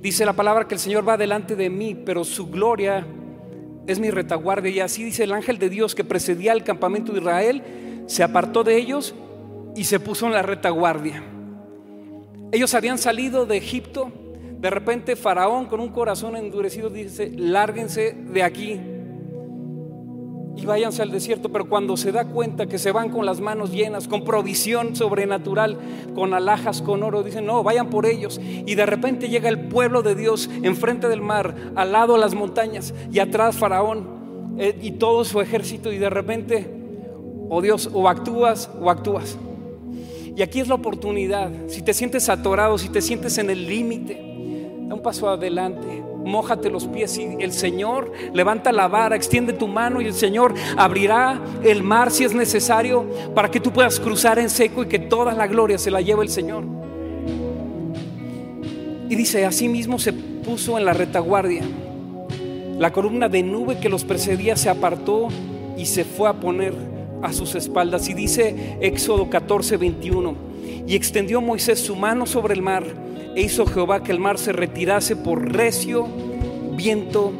Dice la palabra que el Señor va delante de mí, pero su gloria es mi retaguardia. Y así dice el ángel de Dios que precedía al campamento de Israel, se apartó de ellos y se puso en la retaguardia. Ellos habían salido de Egipto de repente Faraón con un corazón endurecido dice, lárguense de aquí y váyanse al desierto, pero cuando se da cuenta que se van con las manos llenas, con provisión sobrenatural, con alhajas, con oro, dicen, no, vayan por ellos. Y de repente llega el pueblo de Dios enfrente del mar, al lado de las montañas, y atrás Faraón eh, y todo su ejército, y de repente, oh Dios, o actúas o actúas. Y aquí es la oportunidad. Si te sientes atorado, si te sientes en el límite, da un paso adelante. Mójate los pies y el Señor levanta la vara, extiende tu mano y el Señor abrirá el mar si es necesario para que tú puedas cruzar en seco y que toda la gloria se la lleve el Señor. Y dice, así mismo se puso en la retaguardia. La columna de nube que los precedía se apartó y se fue a poner a sus espaldas. Y dice Éxodo 14, 21, y extendió Moisés su mano sobre el mar e hizo Jehová que el mar se retirase por recio viento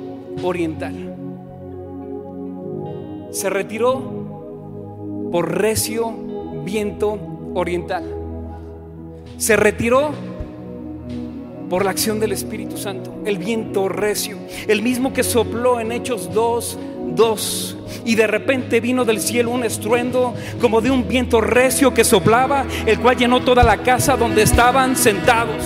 oriental. Se retiró por recio viento oriental. Se retiró por la acción del Espíritu Santo, el viento recio, el mismo que sopló en Hechos 2, 2. Y de repente vino del cielo un estruendo como de un viento recio que soplaba, el cual llenó toda la casa donde estaban sentados.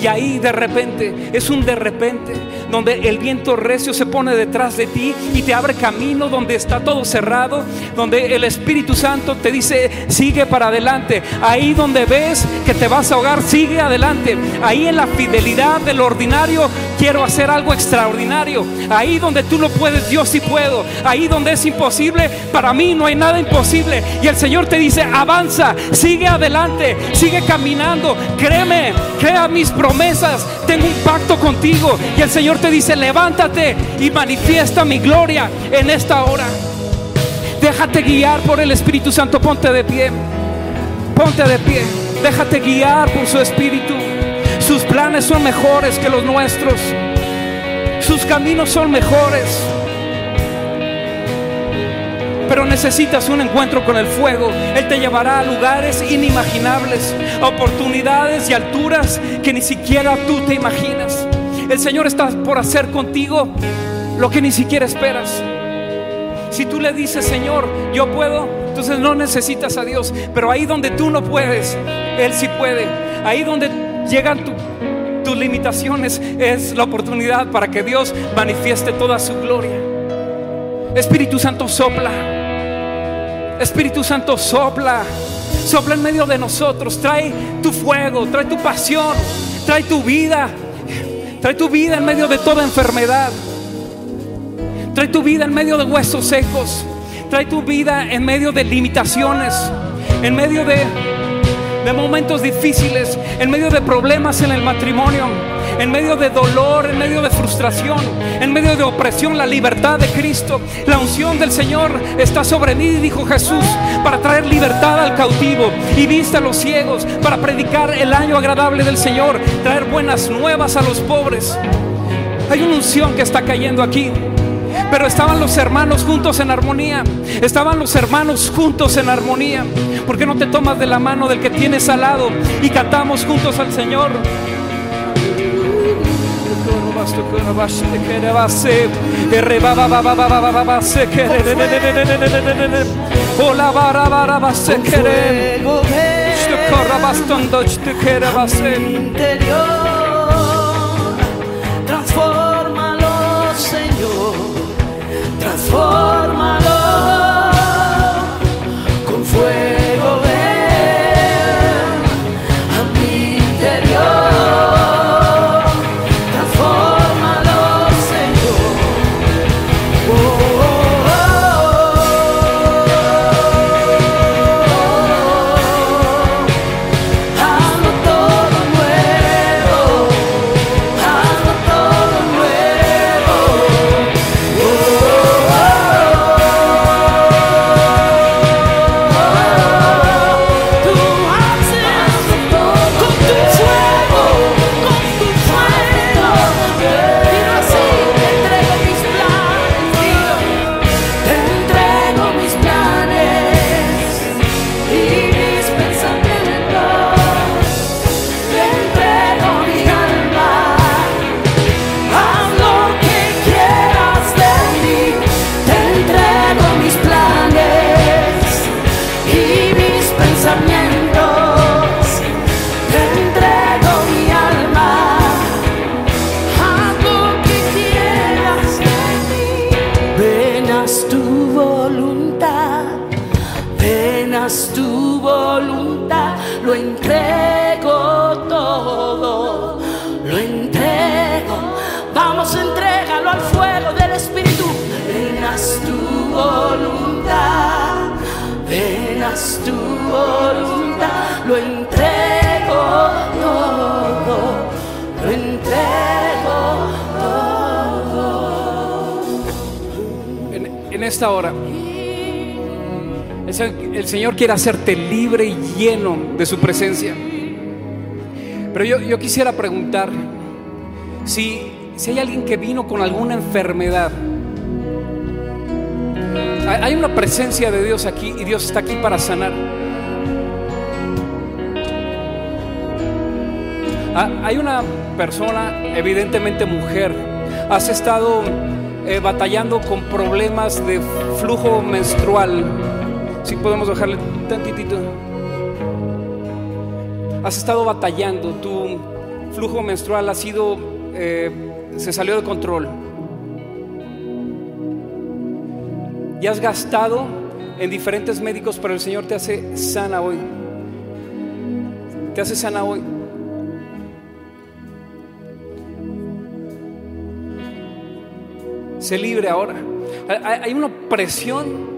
Y ahí de repente, es un de repente, donde el viento recio se pone detrás de ti y te abre camino donde está todo cerrado, donde el Espíritu Santo te dice, sigue para adelante. Ahí donde ves que te vas a ahogar, sigue adelante. Ahí en la fidelidad del ordinario, quiero hacer algo extraordinario. Ahí donde tú no puedes, Dios sí puedo. Ahí donde es imposible, para mí no hay nada imposible. Y el Señor te dice, avanza, sigue adelante, sigue caminando, créeme, crea mis promesas, tengo un pacto contigo. Y el Señor te dice, levántate y manifiesta mi gloria en esta hora. Déjate guiar por el Espíritu Santo, ponte de pie, ponte de pie, déjate guiar por su Espíritu. Sus planes son mejores que los nuestros, sus caminos son mejores. Pero necesitas un encuentro con el fuego. Él te llevará a lugares inimaginables, a oportunidades y alturas que ni siquiera tú te imaginas. El Señor está por hacer contigo lo que ni siquiera esperas. Si tú le dices, Señor, yo puedo, entonces no necesitas a Dios. Pero ahí donde tú no puedes, Él sí puede. Ahí donde llegan tus limitaciones es la oportunidad para que Dios manifieste toda su gloria. Espíritu Santo sopla. Espíritu Santo sopla. Sopla en medio de nosotros. Trae tu fuego, trae tu pasión, trae tu vida. Trae tu vida en medio de toda enfermedad. Trae tu vida en medio de huesos secos. Trae tu vida en medio de limitaciones. En medio de, de momentos difíciles. En medio de problemas en el matrimonio en medio de dolor, en medio de frustración, en medio de opresión, la libertad de Cristo, la unción del Señor está sobre mí, dijo Jesús, para traer libertad al cautivo y vista a los ciegos, para predicar el año agradable del Señor, traer buenas nuevas a los pobres. Hay una unción que está cayendo aquí. Pero estaban los hermanos juntos en armonía. Estaban los hermanos juntos en armonía. ¿Por qué no te tomas de la mano del que tienes al lado y cantamos juntos al Señor? Hola bara bara basse kere Stukara bastando stukere basse interior. Transfórmalo, Señor. Transfórmalo con fuego. Quiere hacerte libre y lleno de su presencia. Pero yo, yo quisiera preguntar si, si hay alguien que vino con alguna enfermedad. Hay una presencia de Dios aquí y Dios está aquí para sanar. Ah, Hay una persona, evidentemente mujer, has estado eh, batallando con problemas de flujo menstrual. Si podemos bajarle tantitito. Has estado batallando, tu flujo menstrual ha sido, eh, se salió de control. Y has gastado en diferentes médicos, pero el Señor te hace sana hoy. Te hace sana hoy. Sé libre ahora. Hay hay una presión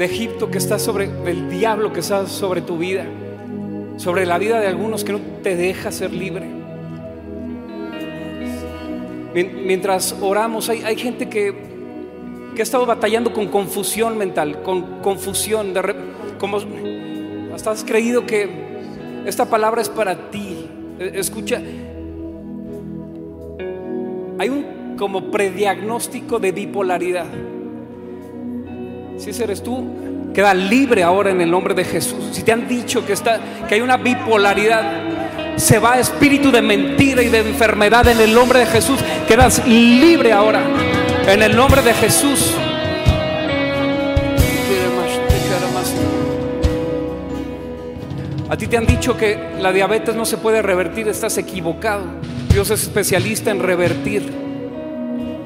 de Egipto que está sobre, del diablo que está sobre tu vida, sobre la vida de algunos que no te deja ser libre. Mien- Mientras oramos, hay, hay gente que, que ha estado batallando con confusión mental, con confusión, de como hasta has creído que esta palabra es para ti. E- Escucha, hay un como prediagnóstico de bipolaridad. Si eres tú, queda libre ahora en el nombre de Jesús. Si te han dicho que, está, que hay una bipolaridad, se va espíritu de mentira y de enfermedad en el nombre de Jesús. Quedas libre ahora en el nombre de Jesús. A ti te han dicho que la diabetes no se puede revertir, estás equivocado. Dios es especialista en revertir,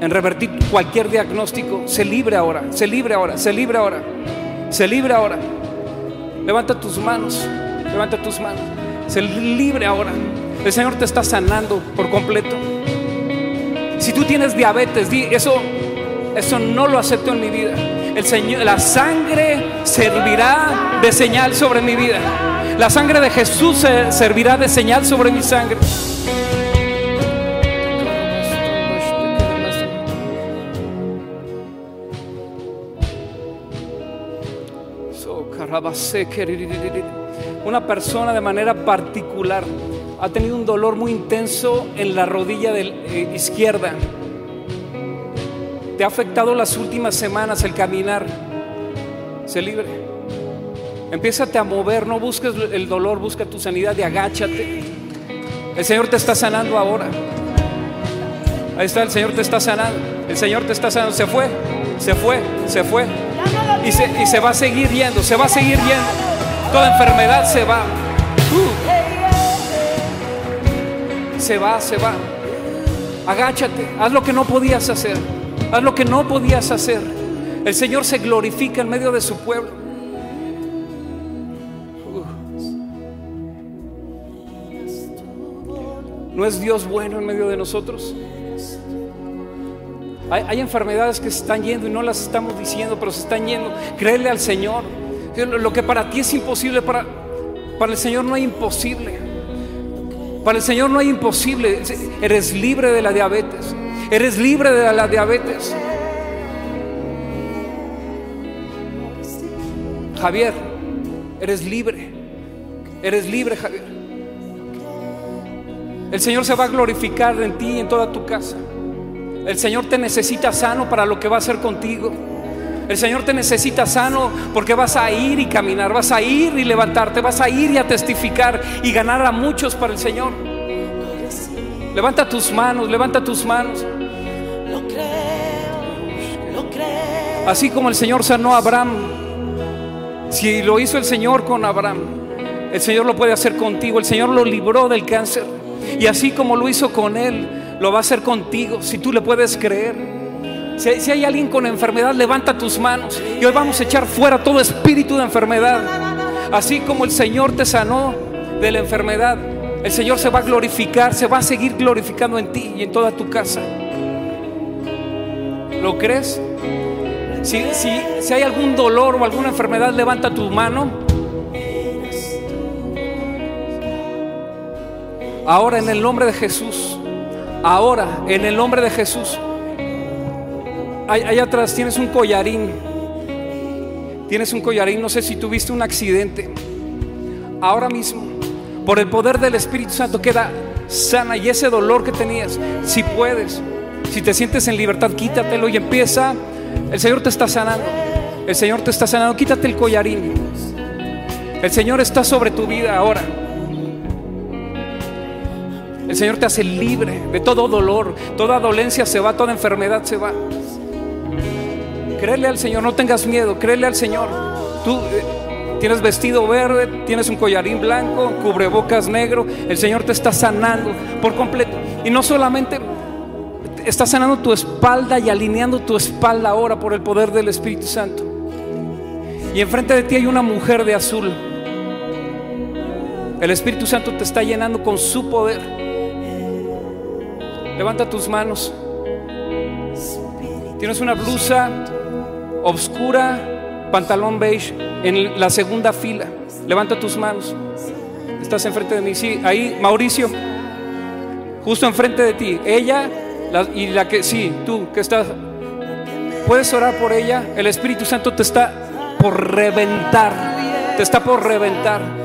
en revertir cualquier diagnóstico. Se libre ahora, se libre ahora, se libre ahora, se libre ahora. Levanta tus manos, levanta tus manos. Se libre ahora. El Señor te está sanando por completo. Si tú tienes diabetes, di eso, eso no lo acepto en mi vida. El Señor, la sangre servirá de señal sobre mi vida. La sangre de Jesús se- servirá de señal sobre mi sangre. Una persona de manera particular ha tenido un dolor muy intenso en la rodilla del- eh, izquierda. Te ha afectado las últimas semanas el caminar. Se libre. Empiézate a mover, no busques el dolor, busca tu sanidad y agáchate. El Señor te está sanando ahora. Ahí está, el Señor te está sanando. El Señor te está sanando. Se fue, se fue, se fue. Y se, y se va a seguir yendo, se va a seguir yendo. Toda enfermedad se va. Uh. Se va, se va. Agáchate, haz lo que no podías hacer. Haz lo que no podías hacer. El Señor se glorifica en medio de su pueblo. Uh. ¿No es Dios bueno en medio de nosotros? Hay, enfermedades que se están yendo y no las estamos diciendo, pero se están yendo. Créele al Señor. Lo lo que para ti es imposible, para, para el Señor no hay imposible. Para el Señor no hay imposible. Eres libre de la diabetes. Eres libre de la diabetes. Javier, eres libre. Eres libre, Javier. El Señor se va a glorificar en ti y en toda tu casa. El Señor te necesita sano para lo que va a hacer contigo. El Señor te necesita sano porque vas a ir y caminar, vas a ir y levantarte, vas a ir y a testificar y ganar a muchos para el Señor. Levanta tus manos, levanta tus manos. Así como el Señor sanó a Abraham, si lo hizo el Señor con Abraham, el Señor lo puede hacer contigo. El Señor lo libró del cáncer. Y así como lo hizo con él, lo va a hacer contigo, si tú le puedes creer. Si, hay alguien con enfermedad, levanta tus manos. Y hoy vamos a echar fuera todo espíritu de enfermedad. Así como el Señor te sanó de la enfermedad, el Señor se va a glorificar, se va a seguir glorificando en ti y en toda tu casa. ¿Lo crees? Si, si, si hay algún dolor o alguna enfermedad, levanta tu mano. Ahora en el nombre de Jesús, ahora en el nombre de Jesús, allá atrás tienes un collarín, tienes un collarín, no sé si tuviste un accidente, ahora mismo, por el poder del Espíritu Santo queda sana y ese dolor que tenías, si puedes, si te sientes en libertad, quítatelo y empieza, el Señor te está sanando, el Señor te está sanando, quítate el collarín, el Señor está sobre tu vida ahora. El Señor te hace libre de todo dolor, toda dolencia se va, toda enfermedad se va. Créele al Señor, no tengas miedo, créele al Señor. Tú eh, tienes vestido verde, tienes un collarín blanco, cubrebocas negro, el Señor te está sanando por completo. Y no solamente está sanando tu espalda y alineando tu espalda ahora por el poder del Espíritu Santo. Y enfrente de ti hay una mujer de azul. El Espíritu Santo te está llenando con su poder. Levanta tus manos. Tienes una blusa oscura, pantalón beige en la segunda fila. Levanta tus manos. Estás enfrente de mí. Sí, ahí, Mauricio. Justo enfrente de ti. Ella y la que, sí, tú que estás. Puedes orar por ella. El Espíritu Santo te está por reventar. Te está por reventar.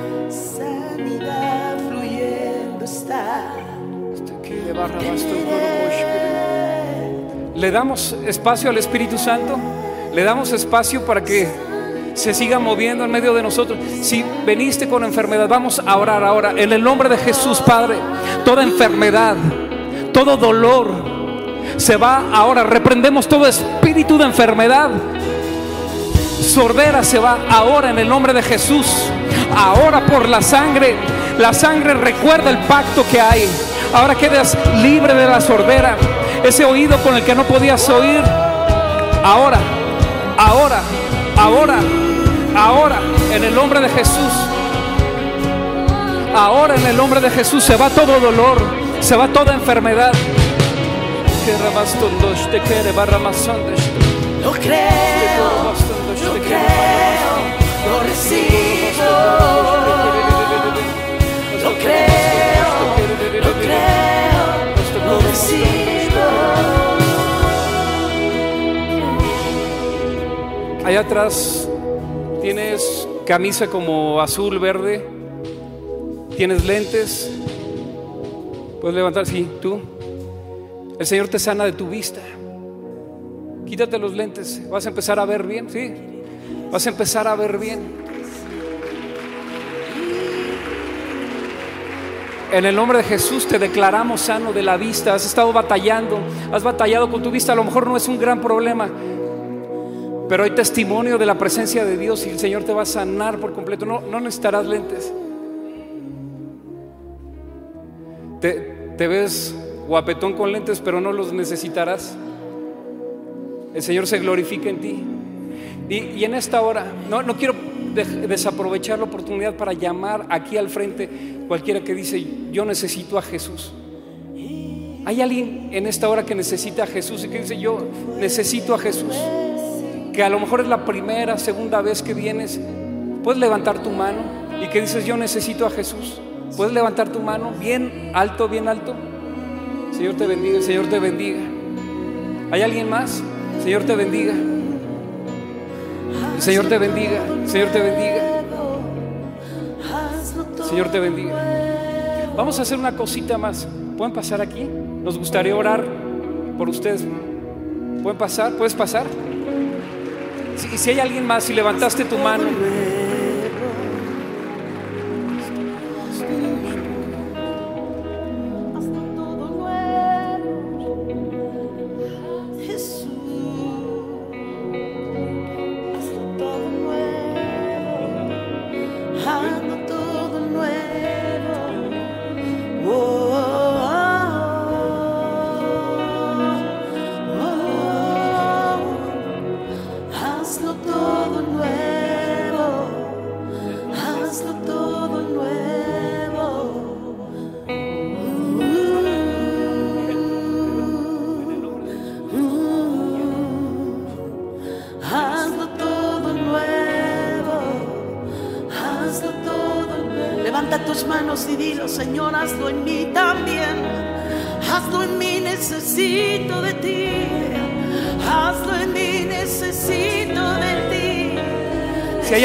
Le damos espacio al Espíritu Santo, le damos espacio para que se siga moviendo en medio de nosotros. Si veniste con enfermedad, vamos a orar ahora. En el nombre de Jesús, Padre, toda enfermedad, todo dolor, se va ahora. Reprendemos todo espíritu de enfermedad. Sordera se va ahora en el nombre de Jesús. Ahora por la sangre. La sangre recuerda el pacto que hay. Ahora quedas libre de la sordera. Ese oído con el que no podías oír. Ahora, ahora, ahora, ahora, en el nombre de Jesús. Ahora en el nombre de Jesús se va todo dolor, se va toda enfermedad. Lo creo, lo creo, recibo, creo, Allá atrás tienes camisa como azul, verde, tienes lentes. Puedes levantar, sí, tú. El Señor te sana de tu vista. Quítate los lentes, vas a empezar a ver bien, sí. Vas a empezar a ver bien. En el nombre de Jesús te declaramos sano de la vista. Has estado batallando, has batallado con tu vista. A lo mejor no es un gran problema, pero hay testimonio de la presencia de Dios y el Señor te va a sanar por completo. No, no necesitarás lentes. Te, ves guapetón con lentes, pero no los necesitarás. El Señor se glorifica en ti. Y, y en esta hora, no, no quiero de- desaprovechar la oportunidad para llamar aquí al frente cualquiera que dice, yo necesito a Jesús. ¿Hay alguien en esta hora que necesita a Jesús y que dice, yo necesito a Jesús? Que a lo mejor es la primera, segunda vez que vienes. Puedes levantar tu mano y que dices, yo necesito a Jesús. Puedes levantar tu mano bien alto, bien alto. Señor te bendiga, Señor te bendiga. ¿Hay alguien más? Señor te bendiga. Señor te bendiga. Señor te bendiga. Señor te bendiga. Vamos a hacer una cosita más. ¿Pueden pasar aquí? Nos gustaría orar por ustedes. ¿Pueden pasar? ¿Puedes pasar? Si, si hay alguien más, si levantaste tu mano,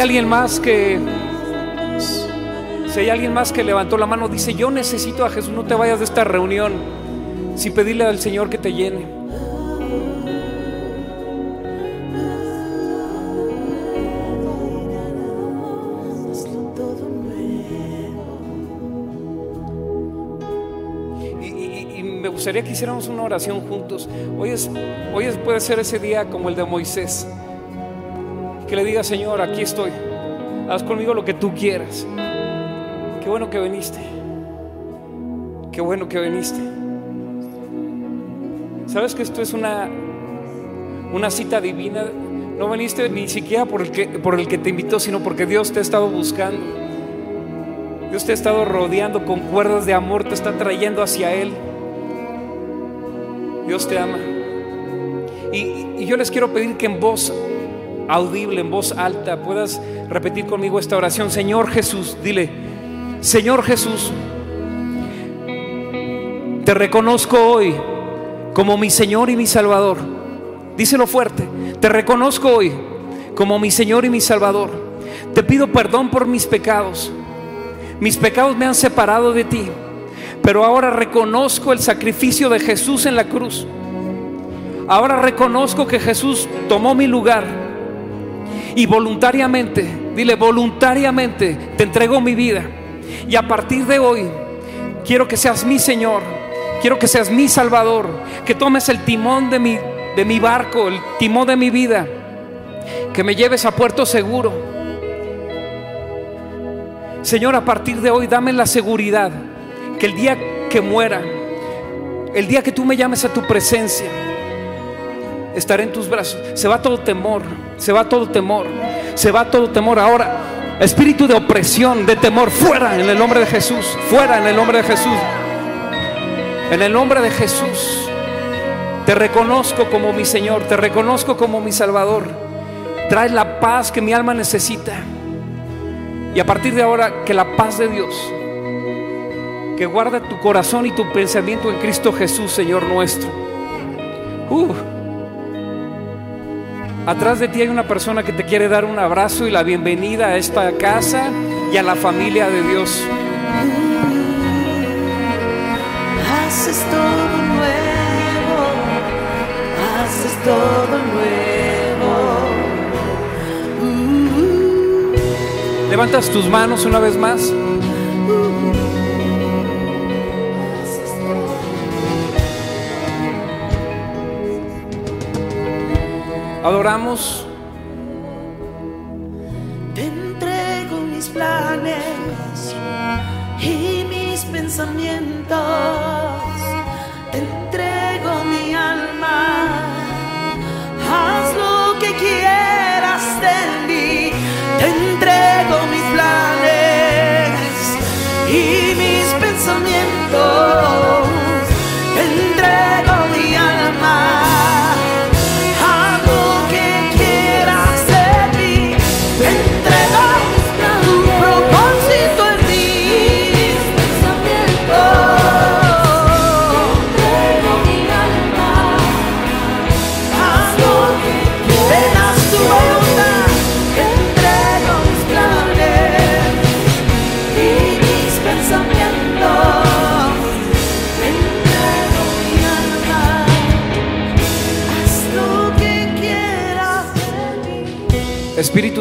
alguien más que si hay alguien más que levantó la mano, dice, yo necesito a Jesús, no te vayas de esta reunión sin pedirle al Señor que te llene. Y- y me gustaría que hiciéramos una oración juntos. Hoy, es, hoy es- puede ser ese día como el de Moisés. Que le diga, Señor, aquí estoy. Haz conmigo lo que tú quieras. Qué bueno que viniste. Qué bueno que viniste. ¿Sabes que esto es una, una cita divina? No viniste ni siquiera por el, que, por el que te invitó, sino porque Dios te ha estado buscando. Dios te ha estado rodeando con cuerdas de amor, te está trayendo hacia Él. Dios te ama. Y, y yo les quiero pedir que en voz audible, en voz alta, puedas repetir conmigo esta oración. Señor Jesús, dile, Señor Jesús, te reconozco hoy como mi Señor y mi Salvador. Díselo fuerte, te reconozco hoy como mi Señor y mi Salvador. Te pido perdón por mis pecados. Mis pecados me han separado de ti, pero ahora reconozco el sacrificio de Jesús en la cruz. Ahora reconozco que Jesús tomó mi lugar y voluntariamente, dile voluntariamente, te entrego mi vida. Y a partir de hoy, quiero que seas mi Señor, quiero que seas mi Salvador, que tomes el timón de mi, de mi barco, el timón de mi vida, que me lleves a puerto seguro. Señor, a partir de hoy dame la seguridad que el día que muera, el día que tú me llames a tu presencia, estaré en tus brazos. Se va todo temor, se va todo temor, se va todo temor. Ahora, espíritu de opresión, de temor, fuera en el nombre de Jesús, fuera en el nombre de Jesús. En el nombre de Jesús, te reconozco como mi Señor, te reconozco como mi Salvador. Trae la paz que mi alma necesita. Y a partir de ahora, que la paz de Dios, que guarda tu corazón y tu pensamiento en Cristo Jesús, Señor nuestro. Uh. Atrás de ti hay una persona que te quiere dar un abrazo y la bienvenida a esta casa y a la familia de Dios. Haces todo nuevo, haces todo nuevo. Levantas tus manos una vez más. Adoramos. Te entrego mis planes y mis pensamientos.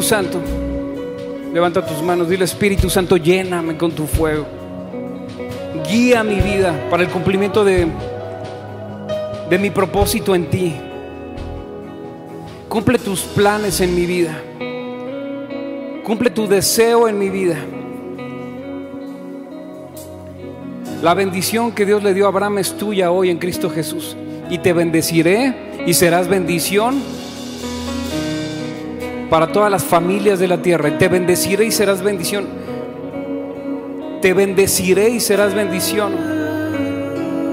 Santo, levanta tus manos, dile Espíritu Santo, lléname con tu fuego. Guía mi vida para el cumplimiento de, de mi propósito en ti. Cumple tus planes en mi vida. Cumple tu deseo en mi vida. La bendición que Dios le dio a Abraham es tuya hoy en Cristo Jesús. Y te bendeciré y serás bendición para todas las familias de la tierra. Y te bendeciré y serás bendición. Te bendeciré y serás bendición.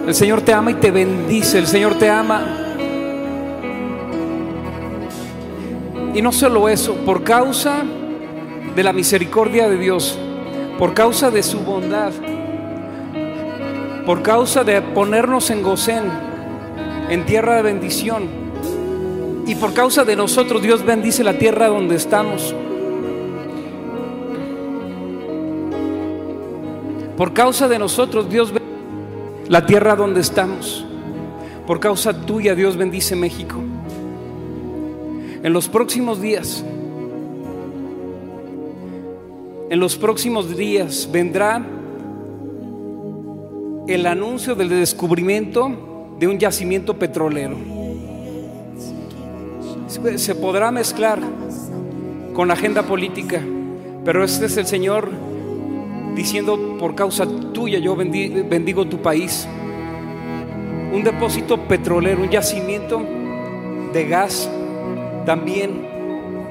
El Señor te ama y te bendice. El Señor te ama. Y no solo eso, por causa de la misericordia de Dios, por causa de su bondad, por causa de ponernos en Gosén, en tierra de bendición, y por causa de nosotros Dios bendice la tierra donde estamos. Por causa de nosotros Dios bendice la tierra donde estamos. Por causa tuya Dios bendice México. En los próximos días, en los próximos días vendrá el anuncio del descubrimiento de un yacimiento petrolero. Se podrá mezclar con la agenda política, pero este es el Señor diciendo, por causa tuya yo bendigo tu país. Un depósito petrolero, un yacimiento de gas, también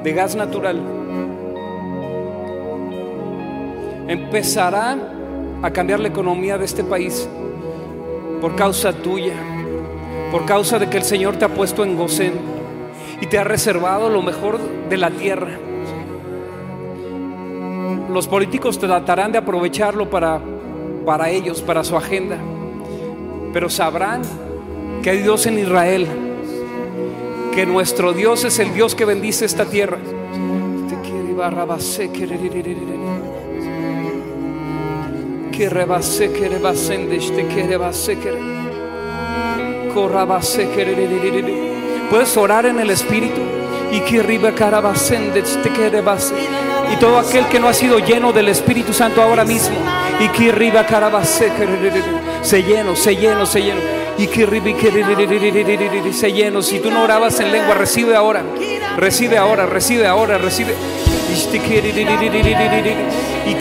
de gas natural empezará a cambiar la economía de este país por causa tuya, por causa de que el Señor te ha puesto en Gosén y te ha reservado lo mejor de la tierra. Los políticos tratarán de aprovecharlo para, para ellos, para su agenda, pero sabrán que hay Dios en Israel, que nuestro Dios es el Dios que bendice esta tierra. que que que puedes orar en el espíritu y que este y todo aquel que no ha sido lleno del Espíritu Santo ahora mismo y que arriba carabase se lleno se lleno se lleno y que arriba se lleno si tú no orabas en lengua recibe ahora recibe ahora recibe ahora recibe y y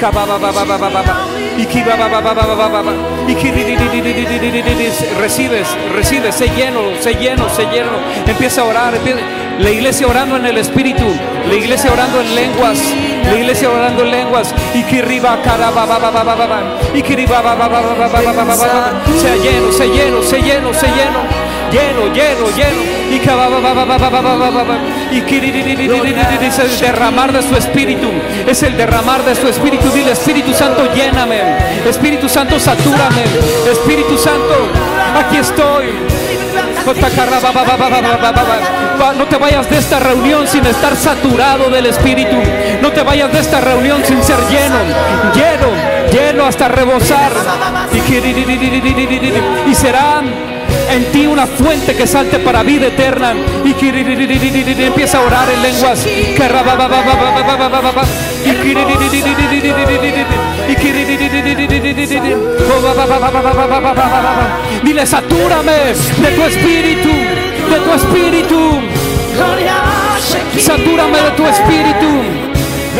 recibes, recibes, se lleno, se lleno, se lleno. Empieza a orar, la iglesia orando en el espíritu, la iglesia orando en lenguas, la iglesia orando en lenguas. Y que arriba y que se lleno, se lleno, se lleno, se lleno, lleno, lleno, lleno y es el derramar de su espíritu, es el derramar de su espíritu. Dile Espíritu Santo, lléname, Espíritu Santo, satúrame, Espíritu Santo, aquí estoy. No te vayas de esta reunión sin estar saturado del Espíritu. No te vayas de esta reunión sin ser lleno, lleno, lleno hasta rebosar. Y serán en ti una fuente que salte para vida eterna. Y empieza a orar en lenguas. Dile, satúrame de tu espíritu, de tu espíritu. Satúrame de tu espíritu.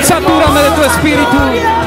Satúrame de tu espíritu.